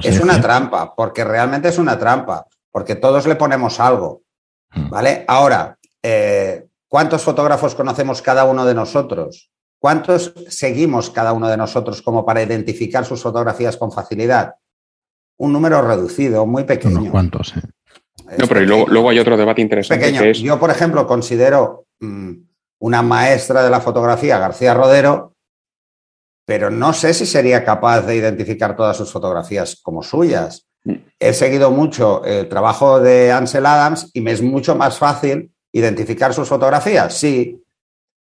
Speaker 2: Es una trampa, porque realmente es una trampa, porque todos le ponemos algo. Hmm. ¿Vale? Ahora, eh, ¿cuántos fotógrafos conocemos cada uno de nosotros? ¿Cuántos seguimos cada uno de nosotros como para identificar sus fotografías con facilidad? Un número reducido, muy pequeño.
Speaker 1: Unos cuantos.
Speaker 3: No, pero luego, luego, hay otro debate interesante.
Speaker 2: Pequeño.
Speaker 3: Que es...
Speaker 2: Yo, por ejemplo, considero mmm, una maestra de la fotografía, García Rodero, pero no sé si sería capaz de identificar todas sus fotografías como suyas. He seguido mucho el trabajo de Ansel Adams y me es mucho más fácil identificar sus fotografías, sí.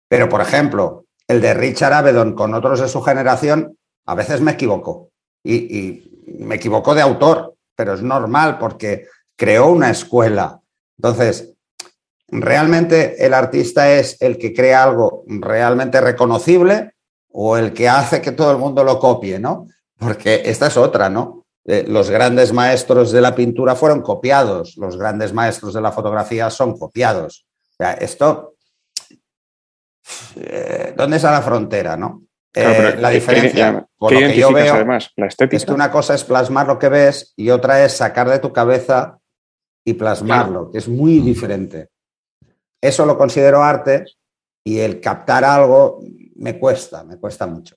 Speaker 2: Pero, por ejemplo, el de Richard Avedon con otros de su generación, a veces me equivoco. Y, y me equivoco de autor, pero es normal porque creó una escuela. Entonces, ¿realmente el artista es el que crea algo realmente reconocible o el que hace que todo el mundo lo copie, ¿no? Porque esta es otra, ¿no? Eh, los grandes maestros de la pintura fueron copiados, los grandes maestros de la fotografía son copiados. O esto, eh, ¿dónde está la frontera, no?
Speaker 3: Claro,
Speaker 2: eh, la diferencia,
Speaker 3: por lo que yo veo, además? La estética.
Speaker 2: es que una cosa es plasmar lo que ves y otra es sacar de tu cabeza y plasmarlo, claro. que es muy diferente. Eso lo considero arte y el captar algo me cuesta, me cuesta mucho.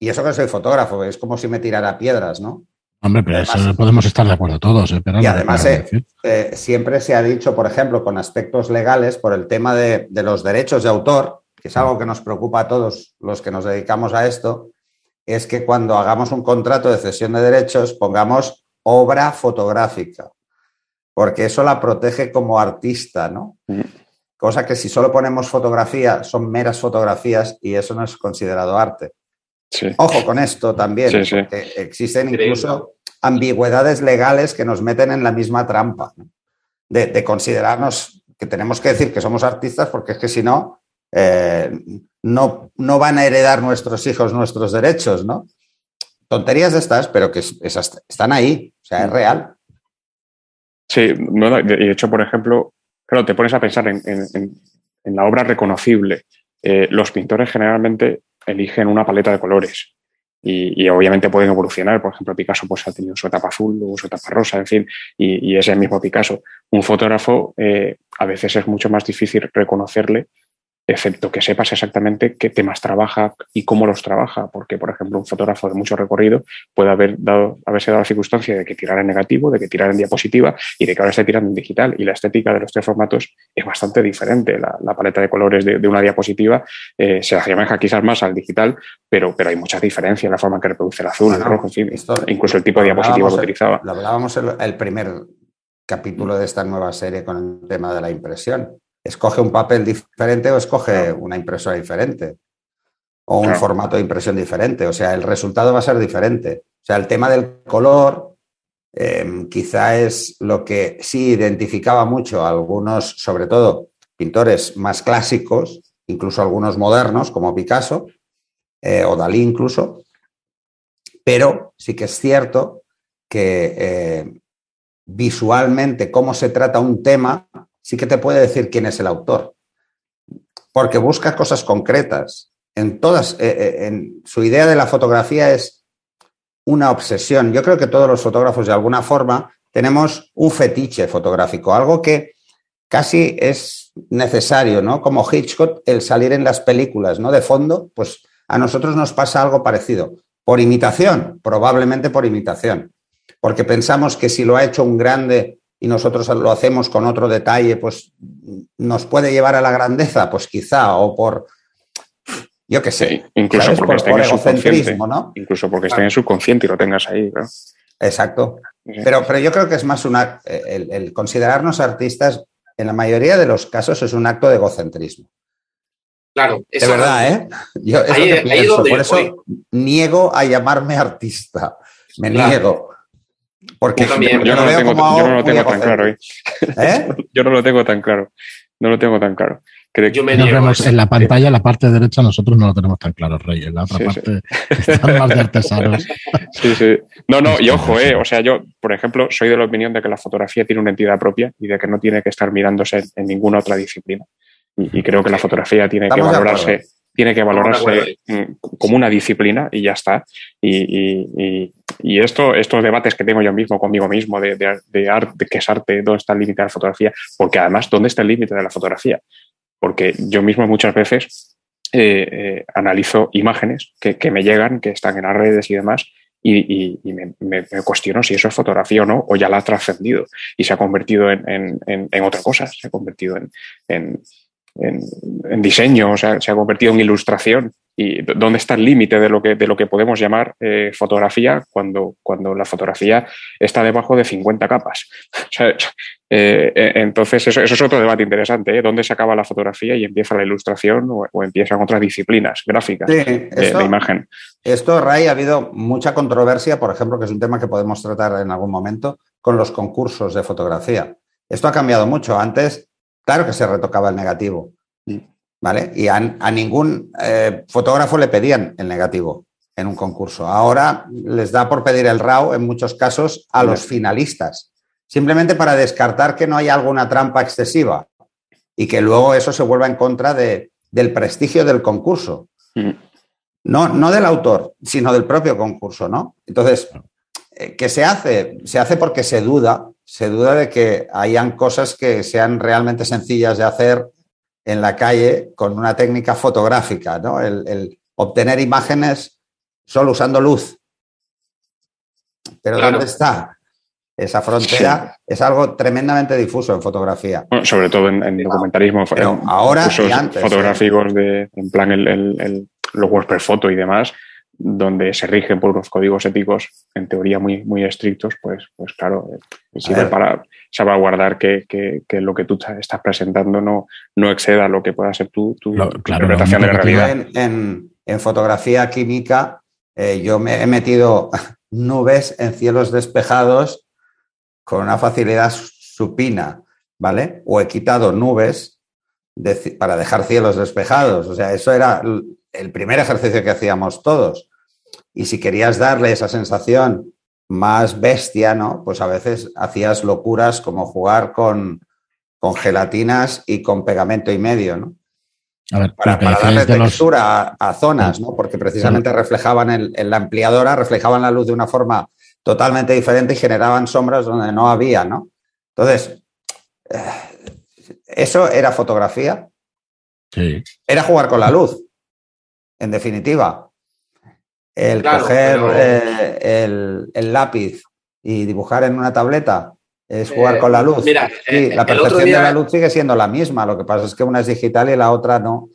Speaker 2: Y eso que soy fotógrafo, es como si me tirara piedras, ¿no?
Speaker 1: Hombre, pero además, eso podemos estar de acuerdo todos. ¿eh?
Speaker 2: Pero y además eh, eh, siempre se ha dicho, por ejemplo, con aspectos legales, por el tema de, de, los derechos de autor, que es algo que nos preocupa a todos los que nos dedicamos a esto, es que cuando hagamos un contrato de cesión de derechos pongamos obra fotográfica, porque eso la protege como artista, ¿no? Cosa que si solo ponemos fotografía, son meras fotografías y eso no es considerado arte.
Speaker 3: Sí.
Speaker 2: Ojo con esto también,
Speaker 3: Sí, sí.
Speaker 2: porque existen incluso ambigüedades legales que nos meten en la misma trampa, ¿no? de, de, considerarnos que tenemos que decir que somos artistas, porque es que si no, eh, no, no van a heredar nuestros hijos nuestros derechos, ¿no? Tonterías de estas, pero que esas están ahí, o sea, es real.
Speaker 3: Sí, no, de hecho, por ejemplo, claro, te pones a pensar en, en, en la obra reconocible. Eh, los pintores generalmente eligen una paleta de colores y, y, obviamente pueden evolucionar. Por ejemplo, Picasso pues, ha tenido su etapa azul, luego su etapa rosa, en fin, y, y es el mismo Picasso. Un fotógrafo eh, a veces es mucho más difícil reconocerle excepto que sepas exactamente qué temas trabaja y cómo los trabaja, porque, por ejemplo, un fotógrafo de mucho recorrido puede haber dado, haberse dado la circunstancia de que tirara en negativo, de que tirara en diapositiva y de que ahora esté tirando en digital. Y la estética de los tres formatos es bastante diferente. La, la paleta de colores de, de una diapositiva eh, se asemeja quizás más al digital, pero, pero hay mucha diferencia en la forma en que reproduce el azul, bueno, el rojo, en fin, esto, incluso el tipo de diapositiva que utilizaba.
Speaker 2: Lo hablábamos el, el primer capítulo de esta nueva serie con el tema de la impresión escoge un papel diferente o escoge una impresora diferente o un formato de impresión diferente. O sea, el resultado va a ser diferente. O sea, el tema del color eh, quizá es lo que sí identificaba mucho a algunos, sobre todo pintores más clásicos, incluso algunos modernos como Picasso eh, o Dalí incluso, pero sí que es cierto que eh, visualmente cómo se trata un tema sí que te puede decir quién es el autor. Porque busca cosas concretas. En todas, eh, en su idea de la fotografía es una obsesión. Yo creo que todos los fotógrafos, de alguna forma, tenemos un fetiche fotográfico, algo que casi es necesario, ¿no? Como Hitchcock, el salir en las películas, ¿no? De fondo, pues a nosotros nos pasa algo parecido. Por imitación, probablemente por imitación. Porque pensamos que si lo ha hecho un grande y nosotros lo hacemos con otro detalle, pues nos puede llevar a la grandeza, pues quizá, o por, yo qué sé,
Speaker 3: sí, incluso ¿sabes? porque por, esté por en el subconsciente, ¿no? Incluso porque esté en subconsciente y lo tengas ahí, ¿no?
Speaker 2: Exacto. Sí. Pero, pero yo creo que es más una, el, el, considerarnos artistas, en la mayoría de los casos, es un acto de egocentrismo.
Speaker 4: Claro,
Speaker 2: de verdad, ¿eh? Yo, es ahí, lo que pienso. Por eso voy. niego a llamarme artista. Me claro. niego. Porque
Speaker 3: yo, también, yo, no lo tengo, yo, no lo tengo, tan claro. ¿eh? ¿Eh? yo no lo tengo tan claro. No lo tengo tan claro.
Speaker 1: Creo yo me vemos en la pantalla, la parte derecha, nosotros no lo tenemos tan claro, Rey. En la otra sí, parte sí. están más de artesanos.
Speaker 3: Sí, sí. No, no, y ojo, eh, o sea, yo, por ejemplo, soy de la opinión de que la fotografía tiene una entidad propia y de que no tiene que estar mirándose en ninguna otra disciplina. Y, y creo que la fotografía tiene Estamos que valorarse tiene que valorarse como una disciplina y ya está. Y, y, y, esto, estos debates que tengo yo mismo conmigo mismo de, de, de arte, qué es arte, dónde está el límite de la fotografía, porque además, ¿dónde está el límite de la fotografía? Porque yo mismo muchas veces eh, eh, analizo imágenes que, que, me llegan, que están en las redes y demás, y, me, cuestiono si eso es fotografía o no, o ya la ha trascendido y se ha convertido en, otra cosa, se ha convertido en, diseño, o sea, se ha convertido en ilustración. ¿Y dónde está el límite de, lo que, de lo que podemos llamar eh, fotografía cuando, cuando la fotografía está debajo de 50 capas? Eh, eh, entonces, eso, es otro debate interesante. ¿Dónde se acaba la fotografía y empieza la ilustración o, empiezan otras disciplinas gráficas de, imagen?
Speaker 2: Esto, Ray, ha habido mucha controversia, por ejemplo, que es un tema que podemos tratar en algún momento, con los concursos de fotografía. Esto ha cambiado mucho. Antes, claro que se retocaba el negativo. ¿Vale? Y a, ningún eh, fotógrafo le pedían el negativo en un concurso. Ahora les da por pedir el RAW en muchos casos a los finalistas, simplemente para descartar que no haya alguna trampa excesiva y que luego eso se vuelva en contra de, del prestigio del concurso. No, no del autor, sino del propio concurso, ¿no? Entonces, eh, ¿qué se hace? Se hace porque se duda, se duda de que hayan cosas que sean realmente sencillas de hacer en la calle con una técnica fotográfica, ¿no? El, obtener imágenes solo usando luz. Pero ¿dónde está? Esa frontera es algo tremendamente difuso en fotografía.
Speaker 3: sobre todo en, documentarismo.
Speaker 2: Pero ahora y antes,
Speaker 3: fotográficos de, en plan el, el, los WordPress Photo y demás, donde se rigen por unos códigos éticos en teoría muy, muy estrictos, pues, pues claro, eh, sirve para salvaguardar que, que, lo que tú estás presentando no, no exceda lo que pueda ser tu, tu interpretación de la realidad.
Speaker 2: En, en, fotografía química, eh, yo me he metido nubes en cielos despejados con una facilidad supina, ¿vale? O he quitado nubes para dejar cielos despejados. O sea, eso era el primer ejercicio que hacíamos todos. Y si querías darle esa sensación más bestia, ¿no? Pues a veces hacías locuras como jugar con, con gelatinas y con pegamento y medio, ¿no? para, darle textura a, zonas, ¿no? Porque precisamente reflejaban en la ampliadora, reflejaban la luz de una forma totalmente diferente y generaban sombras donde no había, ¿no? Entonces, eh, eso era fotografía.
Speaker 1: Sí.
Speaker 2: Era jugar con la luz en definitiva. El coger eh, el, lápiz y dibujar en una tableta es jugar eh, con la luz.
Speaker 4: Mira,
Speaker 2: sí, la percepción de la luz sigue siendo la misma. Lo que pasa es que una es digital y la otra no,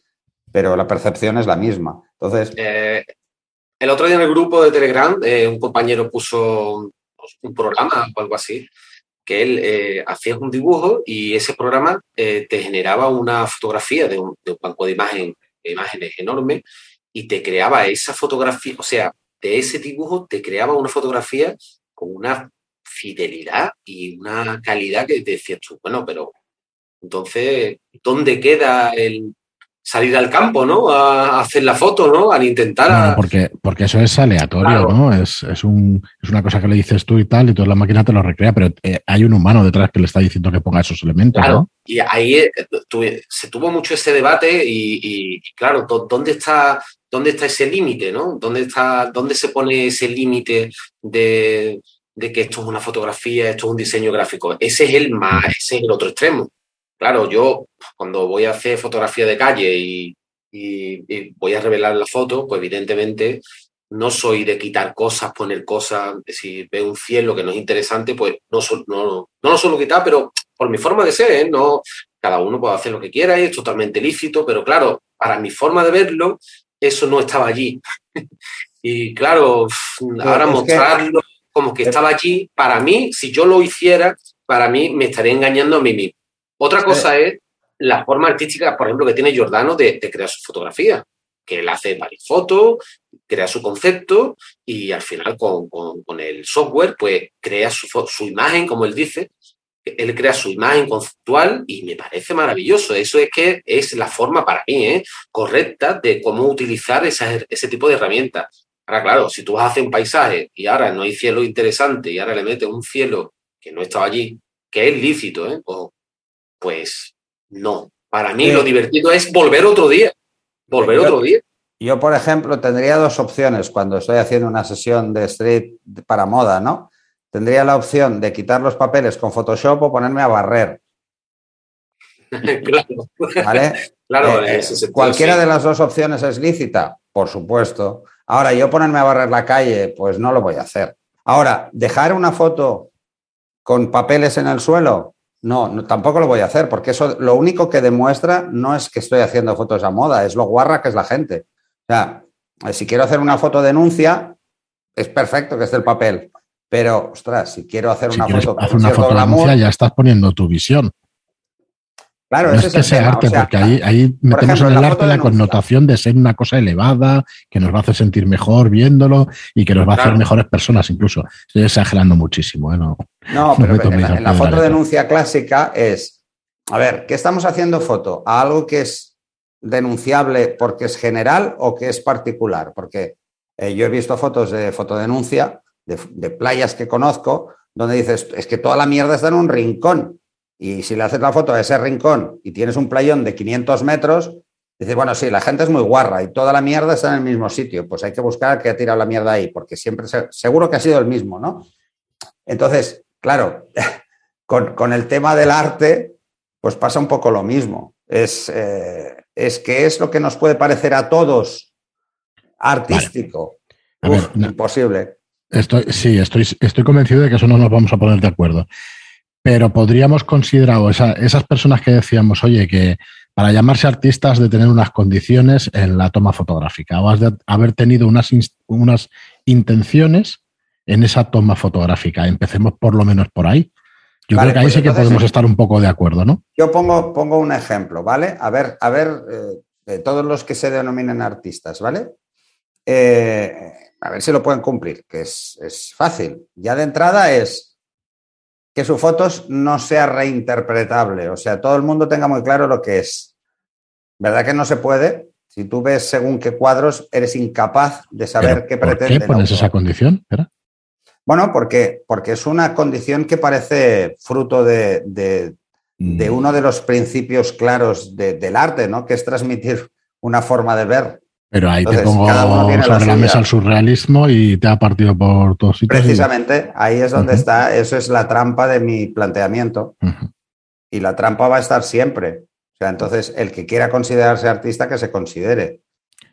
Speaker 2: pero la percepción es la misma. Entonces.
Speaker 4: Eh, el otro día en el grupo de Telegram, un compañero puso un programa o algo así, que él hacía un dibujo y ese programa te generaba una fotografía de un, de un banco de, imagen, de imágenes enorme y te creaba esa fotografía, o sea, de ese dibujo te creaba una fotografía con una fidelidad y una calidad que decías tú, bueno, pero entonces, ¿dónde queda el salir al campo, ¿no? A hacer la foto, ¿no? Al intentar...
Speaker 1: porque, porque eso es aleatorio, ¿no? Es, es, un, es, una cosa que le dices tú y tal, y toda la máquina te lo recrea, pero eh, hay un humano detrás que le está diciendo que ponga esos elementos,
Speaker 4: claro, Y ahí eh, se tuvo mucho ese debate y, y claro, ¿dónde está ¿dónde está ese límite? ¿no? ¿Dónde, está, ¿Dónde se pone ese límite de, que esto es una fotografía, esto es un diseño gráfico? Ese es el más, ese es el otro extremo. Claro, yo cuando voy a hacer fotografía de calle y, voy a revelar la foto, pues evidentemente no soy de quitar cosas, poner cosas. Si veo un cielo que no es interesante, pues no, no, no lo suelo quitar, pero por mi forma de ser, ¿eh? no, cada uno puede hacer lo que quiera y es totalmente lícito, pero claro, para mi forma de verlo, eso no estaba allí. y claro, ahora mostrarlo como que estaba allí, para mí, si yo lo hiciera, para mí me estaría engañando a mí mismo. Otra cosa es la forma artística, por ejemplo, que tiene Giordano de, crear su fotografía, que él hace varias fotos, crea su concepto y al final con, el software, pues crea su, su, imagen, como él dice, él crea su imagen conceptual y me parece maravilloso. Eso es que es la forma para mí ¿eh? correcta de cómo utilizar ese tipo de herramientas. Ahora, claro, si tú vas a hacer un paisaje y ahora no hay cielo interesante y ahora le metes un cielo que no estaba allí, que es lícito, ¿eh? Pues no. Para mí lo divertido es volver otro día. Volver otro día.
Speaker 2: Yo, por ejemplo, tendría dos opciones cuando estoy haciendo una sesión de street para moda, ¿no? tendría la opción de quitar los papeles con Photoshop o ponerme a barrer.
Speaker 4: claro.
Speaker 2: ¿Vale?
Speaker 4: claro
Speaker 2: eh, eh, cualquiera de las dos opciones es lícita, por supuesto. Ahora, yo ponerme a barrer la calle, pues no lo voy a hacer. Ahora, dejar una foto con papeles en el suelo, no, tampoco lo voy a hacer, porque eso lo único que demuestra no es que estoy haciendo fotos a moda, es lo guarra que es la gente. O sea, si quiero hacer una foto denuncia, es perfecto que esté el papel. Pero, ostras, si quiero hacer una foto
Speaker 1: hacer una foto denuncia, ya estás poniendo tu visión. Claro, no es que sea arte, porque ahí, metemos en el arte la connotación de ser una cosa elevada, que nos va a hacer sentir mejor viéndolo y que nos va a hacer mejores personas incluso. Estoy exagerando muchísimo. ¿eh?
Speaker 2: No, no, pero en, la, foto denuncia clásica es, a ver, ¿qué estamos haciendo foto? ¿A algo que es denunciable porque es general o que es particular? Porque eh, yo he visto fotos de fotodenuncia de, de playas que conozco donde dices, es que toda la mierda está en un rincón y si le haces la foto a ese rincón y tienes un playón de 500 metros, dices, bueno, sí, la gente es muy guarra y toda la mierda está en el mismo sitio. Pues hay que buscar qué ha tirado la mierda ahí, porque siempre, seguro que ha sido el mismo, ¿no? Entonces, claro, con, el tema del arte, pues pasa un poco lo mismo. Es, eh, es que es lo que nos puede parecer a todos artístico. imposible.
Speaker 1: Estoy, sí, estoy, estoy convencido de que eso no nos vamos a poner de acuerdo pero podríamos considerar, o esas personas que decíamos, oye, que para llamarse artistas de tener unas condiciones en la toma fotográfica, o has de haber tenido unas, unas intenciones en esa toma fotográfica. Empecemos por lo menos por ahí. Yo creo que ahí pues sí que podemos estar un poco de acuerdo, ¿no?
Speaker 2: Yo pongo, pongo un ejemplo, ¿vale? A ver, a ver, eh, de todos los que se denominan artistas, ¿vale? Eh, a ver si lo pueden cumplir, que es, es fácil. Ya de entrada es que sus fotos no sea reinterpretable, o sea, todo el mundo tenga muy claro lo que es. ¿Verdad que no se puede? Si tú ves según qué cuadros, eres incapaz de saber qué pretende.
Speaker 1: ¿Por qué pones esa condición?
Speaker 2: Bueno, porque, porque es una condición que parece fruto de, de, mm. uno de los principios claros del arte, ¿no? Que es transmitir una forma de ver.
Speaker 1: Pero ahí te pongo sobre la, mesa el surrealismo y te ha partido por todos sitios.
Speaker 2: Precisamente, ahí es donde está, eso es la trampa de mi planteamiento. Y la trampa va a estar siempre. O sea, entonces, el que quiera considerarse artista, que se considere.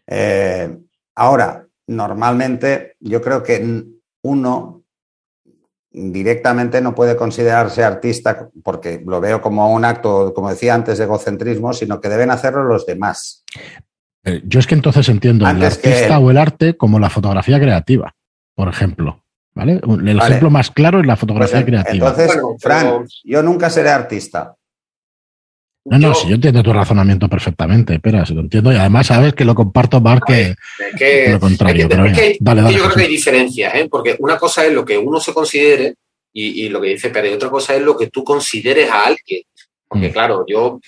Speaker 2: Eh, ahora, normalmente, yo creo que uno directamente no puede considerarse artista porque lo veo como un acto, como decía antes, de egocentrismo, sino que deben hacerlo los demás.
Speaker 1: Eh, yo es que entonces entiendo el artista o el arte como la fotografía creativa, por ejemplo. ¿Vale? El ejemplo más claro es la fotografía pues, creativa.
Speaker 2: Entonces, Fran, yo nunca seré artista.
Speaker 1: No, no, si yo entiendo tu razonamiento perfectamente, espera, si lo entiendo y además sabes que lo comparto más que, lo contrario.
Speaker 4: yo creo que hay diferencias, ¿eh? porque una cosa es lo que uno se considere y, lo que dice Pérez, otra cosa es lo que tú consideres a alguien. Porque, mm. claro, yo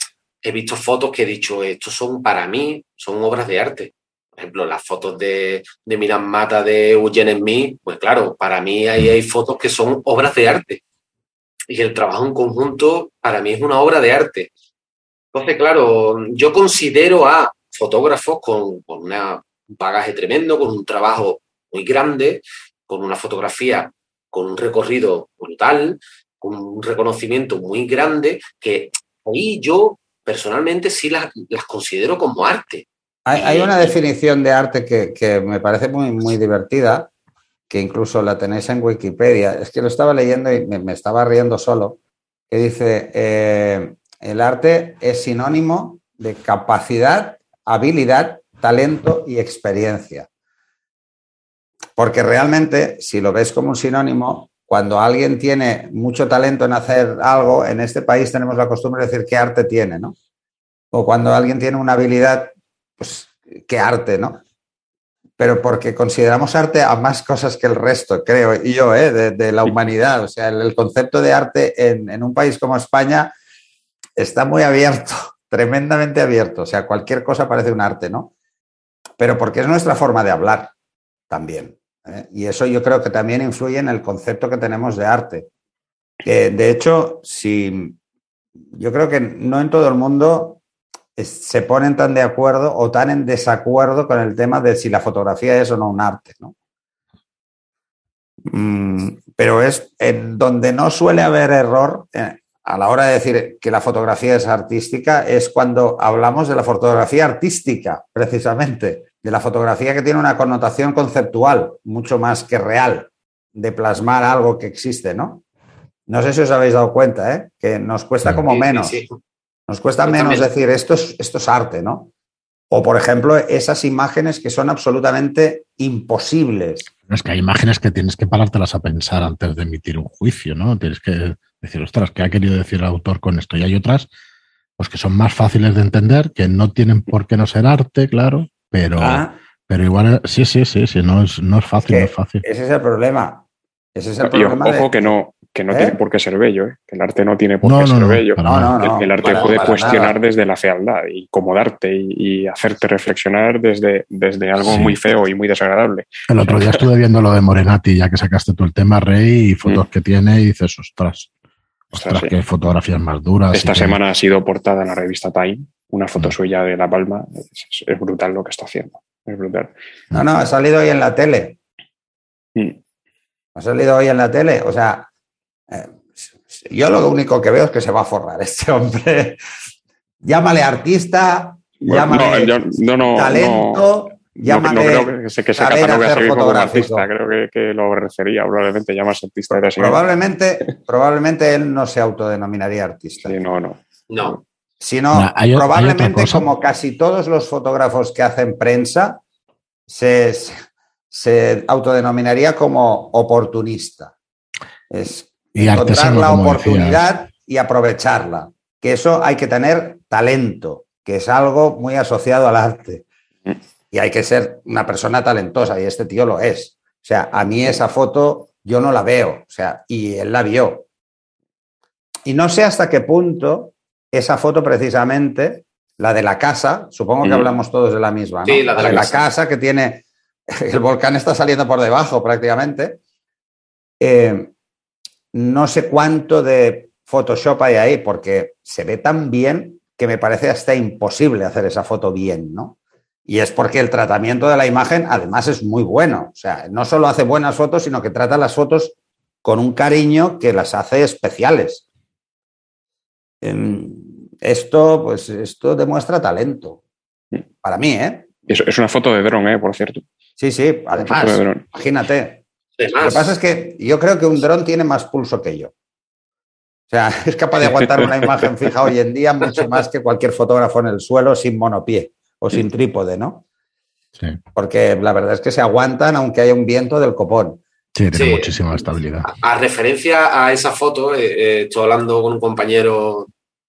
Speaker 4: he visto fotos que he dicho, estos son para mí, son obras de arte. Por ejemplo, las fotos de, de Miran Mata de Eugene Smith, pues claro, para mí ahí hay fotos que son obras de arte. Y el trabajo en conjunto para mí es una obra de arte. Entonces, claro, yo considero a fotógrafos con, con un bagaje tremendo, con un trabajo muy grande, con una fotografía con un recorrido brutal, con un reconocimiento muy grande, que ahí yo personalmente sí las, considero como arte.
Speaker 2: Hay, una definición de arte que, me parece muy, muy divertida, que incluso la tenéis en Wikipedia. Es que lo estaba leyendo y me, estaba riendo solo, que dice, eh, el arte es sinónimo de capacidad, habilidad, talento y experiencia. Porque realmente, si lo ves como un sinónimo, cuando alguien tiene mucho talento en hacer algo, en este país tenemos la costumbre de decir qué arte tiene, ¿no? O cuando alguien tiene una habilidad, pues qué arte, ¿no? Pero porque consideramos arte a más cosas que el resto, creo, y yo, ¿eh? de, la humanidad. O sea, el, concepto de arte en, en un país como España está muy abierto, tremendamente abierto. O sea, cualquier cosa parece un arte, ¿no? Pero porque es nuestra forma de hablar también. ¿Eh? Y eso yo creo que también influye en el concepto que tenemos de arte. De hecho, si yo creo que no en todo el mundo se ponen tan de acuerdo o tan en desacuerdo con el tema de si la fotografía es o no un arte, ¿no? Mm, pero es en donde no suele haber error eh, a la hora de decir que la fotografía es artística, es cuando hablamos de la fotografía artística, precisamente de la fotografía que tiene una connotación conceptual, mucho más que real, de plasmar algo que existe, ¿no? No sé si os habéis dado cuenta, ¿eh? que nos cuesta como menos. Nos cuesta menos decir esto es, esto es arte, ¿no? O, por ejemplo, esas imágenes que son absolutamente imposibles.
Speaker 1: Es que hay imágenes que tienes que parártelas a pensar antes de emitir un juicio, ¿no? Tienes que decir, ostras, ¿qué ha querido decir el autor con esto? Y hay otras, pues que son más fáciles de entender, que no tienen por qué no ser arte, claro, pero, ah. pero igual, sí, sí, sí, sí, no es, no es fácil, no es fácil.
Speaker 2: Ese es el problema. Ese es el
Speaker 3: problema. ojo que no, que no tiene ¿Eh? por qué ser bello, ¿eh? que el arte no tiene por qué ser bello. el, arte puede cuestionar desde la fealdad, incomodarte y, y, hacerte reflexionar desde, desde algo muy feo y muy desagradable.
Speaker 1: El otro día estuve viendo lo de Morenati, ya que sacaste tú el tema, Rey, y fotos mm. que tiene, y dices, ostras, ostras, qué fotografías más duras.
Speaker 3: Esta semana ha sido portada en la revista Time, una foto mm. suya de La Palma. Es, brutal lo que está haciendo. Es brutal.
Speaker 2: No, no, ha salido hoy en la tele. Mm. Ha salido hoy en la tele. O sea, eh, yo lo único que veo es que se va a forrar este hombre. llámale artista, llámale talento. Llámale
Speaker 3: no, creo que se, que se catalogue a seguir como artista, creo que, que, lo aborrecería probablemente llamarse artista.
Speaker 2: Probablemente, probablemente él no se autodenominaría artista.
Speaker 3: Sí, no, no.
Speaker 4: No.
Speaker 2: Sino probablemente como casi todos los fotógrafos que hacen prensa, se, se autodenominaría como oportunista. Es y encontrar la oportunidad y aprovecharla. Que eso hay que tener talento, que es algo muy asociado al arte. Y hay que ser una persona talentosa, y este tío lo es. O sea, a mí esa foto yo no la veo, o sea, y él la vio. Y no sé hasta qué punto esa foto precisamente, la de la casa, supongo que mm. hablamos todos de la misma, ¿no? la de, la, casa. que tiene, el volcán está saliendo por debajo prácticamente. Eh, no sé cuánto de Photoshop hay ahí, porque se ve tan bien que me parece hasta imposible hacer esa foto bien, ¿no? Y es porque el tratamiento de la imagen además es muy bueno. O sea, no solo hace buenas fotos, sino que trata las fotos con un cariño que las hace especiales. Em, esto, pues, esto demuestra talento. Para mí, ¿eh?
Speaker 3: Es, una foto de dron, ¿eh? Por cierto.
Speaker 2: Sí, sí, además, imagínate. Lo que pasa es que yo creo que un dron tiene más pulso que yo. O sea, es capaz de aguantar una imagen fija hoy en día mucho más que cualquier fotógrafo en el suelo sin monopié o sin trípode, ¿no? Sí. Porque la verdad es que se aguantan aunque haya un viento del copón.
Speaker 1: Sí, tiene muchísima estabilidad.
Speaker 4: A, referencia a esa foto, eh, eh, estoy hablando con un compañero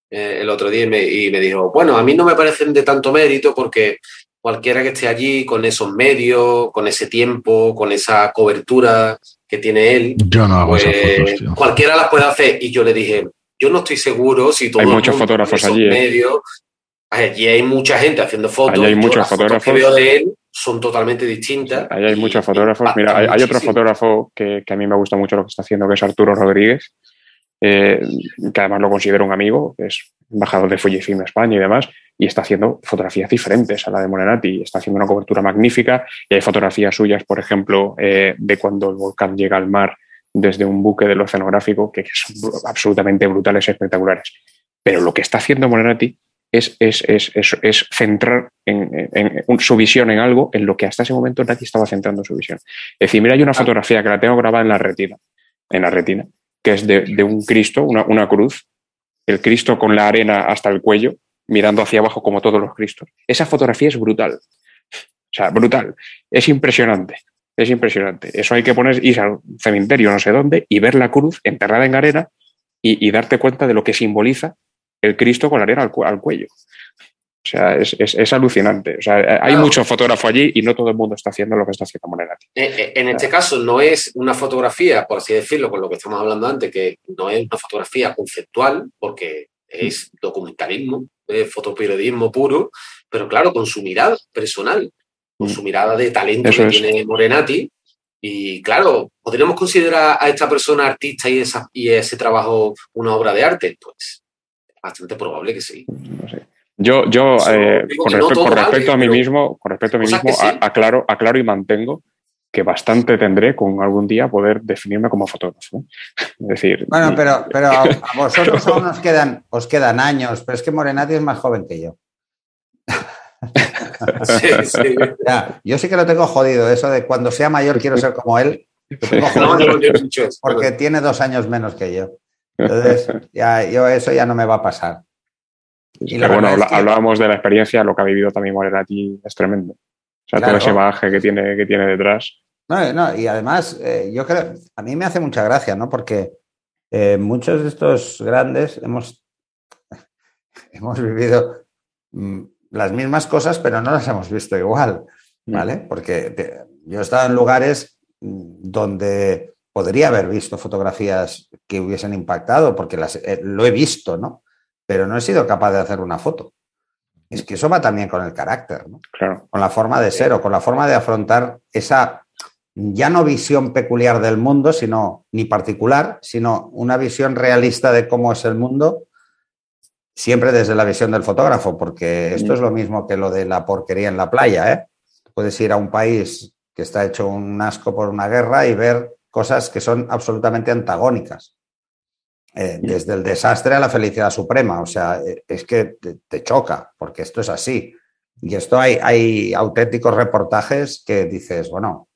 Speaker 4: eh, el otro día y me, y me, dijo, bueno, a mí no me parecen de tanto mérito porque cualquiera que esté allí con esos medios, con ese tiempo, con esa cobertura que tiene él.
Speaker 1: Yo no hago esas
Speaker 4: pues, fotos, Cualquiera las puede hacer. Y yo le dije, yo no estoy seguro si todo
Speaker 3: Hay muchos fotógrafos allí. ¿eh?
Speaker 4: Medios, allí hay mucha gente haciendo fotos.
Speaker 3: Allí hay muchos fotógrafos.
Speaker 4: que veo de él son totalmente distintas.
Speaker 3: Hay muchos fotógrafos. Mira, hay, otro fotógrafo que, que, a mí me gusta mucho lo que está haciendo, que es Arturo Rodríguez, eh, que además lo considero un amigo, es embajador de Fujifilm España y demás, y está haciendo fotografías diferentes a la de Morenati, está haciendo una cobertura magnífica y hay fotografías suyas, por ejemplo, eh, de cuando el volcán llega al mar desde un buque del oceanográfico, que son absolutamente brutales y espectaculares. Pero lo que está haciendo Morenati es, es, es, es centrar en, en, su visión en algo en lo que hasta ese momento nadie estaba centrando su visión. Es decir, mira, hay una fotografía que la tengo grabada en la retina, en la retina, que es de, un Cristo, una, cruz, el Cristo con la arena hasta el cuello, mirando hacia abajo como todos los Cristos. Esa fotografía es brutal. O sea, brutal. Es impresionante. Es impresionante. Eso hay que poner, ir al cementerio no sé dónde y ver la cruz enterrada en arena y, darte cuenta de lo que simboliza el Cristo con la arena al cuello. O sea, es, alucinante. O sea, hay muchos fotógrafos allí y no todo el mundo está haciendo lo que está haciendo Monerati.
Speaker 4: Eh, eh, en este caso no es una fotografía, por así decirlo, con lo que estamos hablando antes, que no es una fotografía conceptual, porque es documentalismo, es fotoperiodismo puro, pero claro, con su mirada personal, con su mirada de talento que tiene Morenati. Y claro, ¿podríamos considerar a esta persona artista y, esa, y ese trabajo una obra de arte? Pues bastante probable que sí. No sé.
Speaker 3: Yo, yo eh, con, respecto, a mí mismo, con respecto a mí mismo, aclaro, aclaro y mantengo que bastante tendré con algún día poder definirme como fotógrafo. Es decir.
Speaker 2: Bueno, pero, pero a, vosotros aún os quedan, os quedan años, pero es que Morenati es más joven que yo. sí, sí. yo sí que lo tengo jodido, eso de cuando sea mayor quiero ser como él. porque tiene dos años menos que yo. Entonces, ya, yo eso ya no me va a pasar.
Speaker 3: Y Pero bueno, hablábamos de la experiencia, lo que ha vivido también ti es tremendo. O sea, todo ese bagaje que tiene, que tiene detrás.
Speaker 2: No, no, y además, eh, yo creo, a mí me hace mucha gracia, ¿no? Porque eh, muchos de estos grandes hemos, hemos vivido mm, las mismas cosas, pero no las hemos visto igual, mm. ¿vale? Porque yo he estado en lugares mm, donde podría haber visto fotografías que hubiesen impactado, porque las, eh, lo he visto, ¿no? Pero no he sido capaz de hacer una foto. Es que eso va también con el carácter, ¿no?
Speaker 3: Claro.
Speaker 2: Con la forma de ser o con la forma de afrontar esa ya no visión peculiar del mundo, sino ni particular, sino una visión realista de cómo es el mundo, siempre desde la visión del fotógrafo, porque esto es lo mismo que lo de la porquería en la playa. ¿eh? Puedes ir a un país que está hecho un asco por una guerra y ver cosas que son absolutamente antagónicas. Eh, desde el desastre a la felicidad suprema. O sea, eh, es que te, choca, porque esto es así. Y esto hay, hay auténticos reportajes que dices, bueno,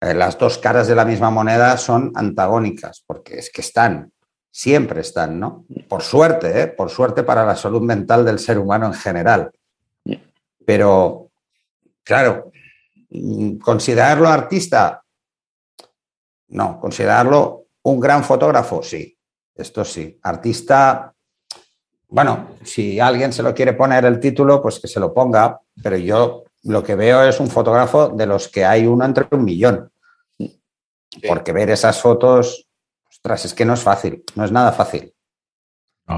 Speaker 2: eh, las dos caras de la misma moneda son antagónicas, porque es que están, siempre están, ¿no? Por suerte, ¿eh? por suerte para la salud mental del ser humano en general. Pero, claro, mm, considerarlo artista, no, considerarlo un gran fotógrafo, sí, esto sí. Artista, bueno, si alguien se lo quiere poner el título, pues que se lo ponga, pero yo lo que veo es un fotógrafo de los que hay uno entre un millón. Porque ver esas fotos, ostras, es que no es fácil, no es nada fácil.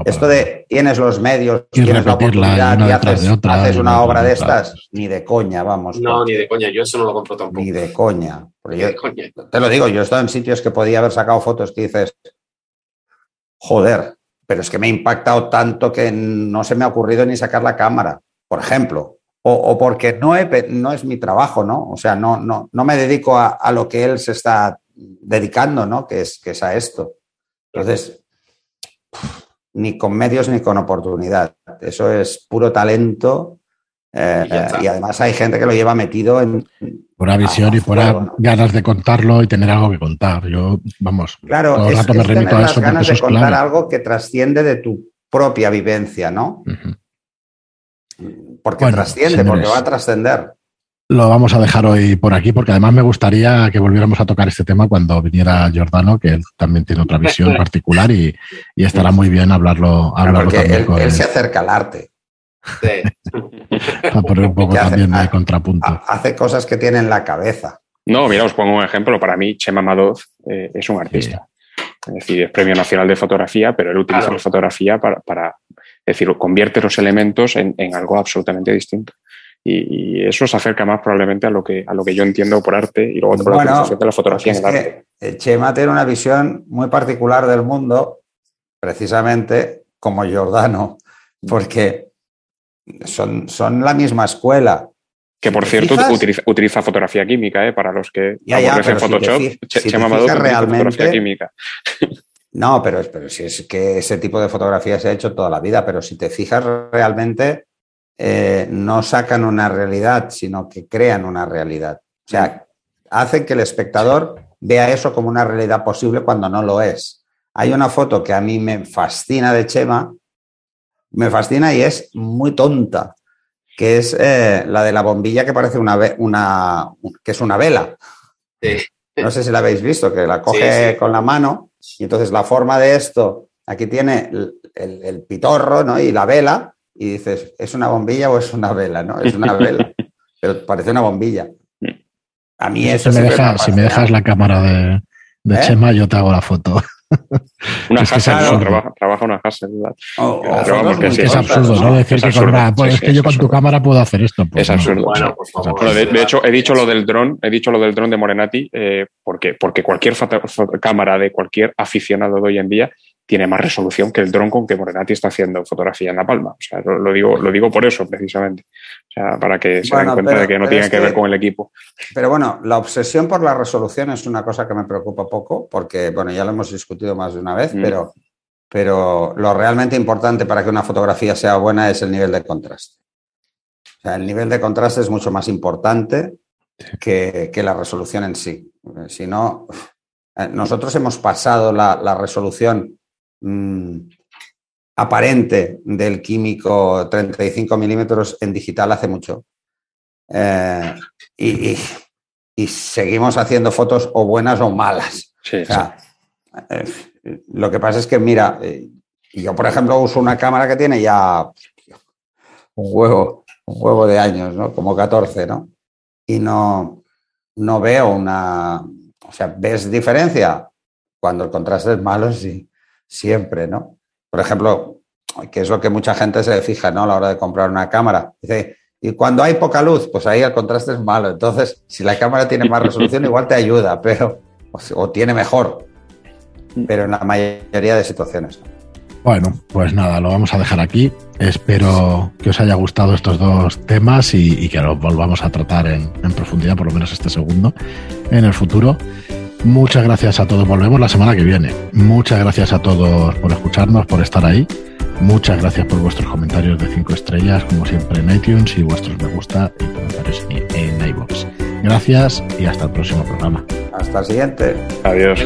Speaker 2: Esto de tienes los medios, tienes la oportunidad y haces, una obra de estas, ni de coña, vamos.
Speaker 4: No, ni de coña, yo eso no lo compro tampoco.
Speaker 2: Ni de coña. Te lo digo, yo he estado en sitios que podía haber sacado fotos que dices, joder, pero es que me ha impactado tanto que no se me ha ocurrido ni sacar la cámara, por ejemplo o, porque no, no, es mi trabajo, ¿no? O sea, no, no, no me dedico a, lo que él se está dedicando, ¿no? Que es, que es a esto. Entonces, ni con medios ni con oportunidad. Eso es puro talento. Eh, y, además hay gente que lo lleva metido en...
Speaker 1: Pura visión y pura ganas de contarlo y tener algo que contar. Yo, vamos,
Speaker 2: claro, todo el rato me remito a eso. ganas de contar algo que trasciende de tu propia vivencia, ¿no? Porque trasciende, porque va a trascender.
Speaker 1: Lo vamos a dejar hoy por aquí, porque además me gustaría que volviéramos a tocar este tema cuando viniera Giordano, que él también tiene otra visión particular y, estará muy bien hablarlo, hablarlo
Speaker 2: también él, él se acerca al arte.
Speaker 1: a poner un poco también de contrapunto.
Speaker 2: Hace cosas que tiene en la cabeza.
Speaker 3: No, mira, os pongo un ejemplo. Para mí, Chema Madoz eh, es un artista. Es decir, es Premio Nacional de Fotografía, pero él utiliza la fotografía para, es decir, convierte los elementos en, algo absolutamente distinto. Y, eso se acerca más probablemente a lo que, a lo que yo entiendo por arte y luego por la de la fotografía en el arte.
Speaker 2: Chema tiene una visión muy particular del mundo, precisamente como Giordano, porque son, son la misma escuela.
Speaker 3: Que por cierto utiliza, fotografía química, ¿eh? para los que
Speaker 2: ya, ya, Photoshop. Chema realmente, fotografía química. No, pero, pero si es que ese tipo de fotografía se ha hecho toda la vida, pero si te fijas realmente, eh, no sacan una realidad, sino que crean una realidad. O sea, hacen que el espectador vea eso como una realidad posible cuando no lo es. Hay una foto que a mí me fascina de Chema, me fascina y es muy tonta, que es eh, la de la bombilla que parece una, una que es una vela. No sé si la habéis visto, que la coge con la mano y entonces la forma de esto, aquí tiene el, pitorro ¿no? y la vela, y dices, ¿es una bombilla o es una vela? ¿no? Es una vela, pero parece una bombilla. A mí eso
Speaker 1: si me, si me dejas la cámara de, de ¿Eh? Chema, yo te hago la foto.
Speaker 3: Una es Hasselblad, trabaja, trabaja, una Hasselblad.
Speaker 1: Oh, oh, es absurdo, ¿no? Decir que, pues es que yo con tu cámara puedo hacer esto.
Speaker 3: Pues, es absurdo. Bueno, de, hecho, he dicho lo del dron, he dicho lo del dron de Morenati, eh, porque, porque cualquier cámara de cualquier aficionado de hoy en día tiene más resolución que el dron con que Morenati está haciendo fotografía en La Palma. O sea, lo, digo, lo digo por eso, precisamente. O sea, para que se den cuenta de que no tiene que, ver con el equipo.
Speaker 2: Pero bueno, la obsesión por la resolución es una cosa que me preocupa poco, porque, bueno, ya lo hemos discutido más de una vez, mm. pero, pero lo realmente importante para que una fotografía sea buena es el nivel de contraste. sea, el nivel de contraste es mucho más importante que, la resolución en sí. Si no, eh, nosotros hemos pasado la, resolución mm, aparente del químico 35 milímetros en digital hace mucho. Eh, y, seguimos haciendo fotos o buenas o malas. Eh, lo que pasa es que, mira, yo por ejemplo uso una cámara que tiene ya un huevo, un huevo de años, ¿no? Como 14, ¿no? Y no, no veo una, o sea, ¿ves diferencia? Cuando el contraste es malo, sí, siempre, ¿no? Por ejemplo, que es lo que mucha gente se fija, ¿no? A la hora de comprar una cámara. Dice, y cuando hay poca luz, pues ahí el contraste es malo. Entonces, si la cámara tiene más resolución, igual te ayuda, pero, o, tiene mejor. Pero en la mayoría de situaciones.
Speaker 1: Bueno, pues nada, lo vamos a dejar aquí. Espero que os haya gustado estos dos temas y, que los volvamos a tratar en, profundidad, por lo menos este segundo, en el futuro. Muchas gracias a todos. Volvemos la semana que viene. Muchas gracias a todos por escucharnos, por estar ahí. Muchas gracias por vuestros comentarios de 5 estrellas, como siempre en iTunes, y vuestros me gusta y comentarios en, iVoox. Gracias y hasta el próximo programa.
Speaker 2: Hasta el siguiente.
Speaker 3: Adiós.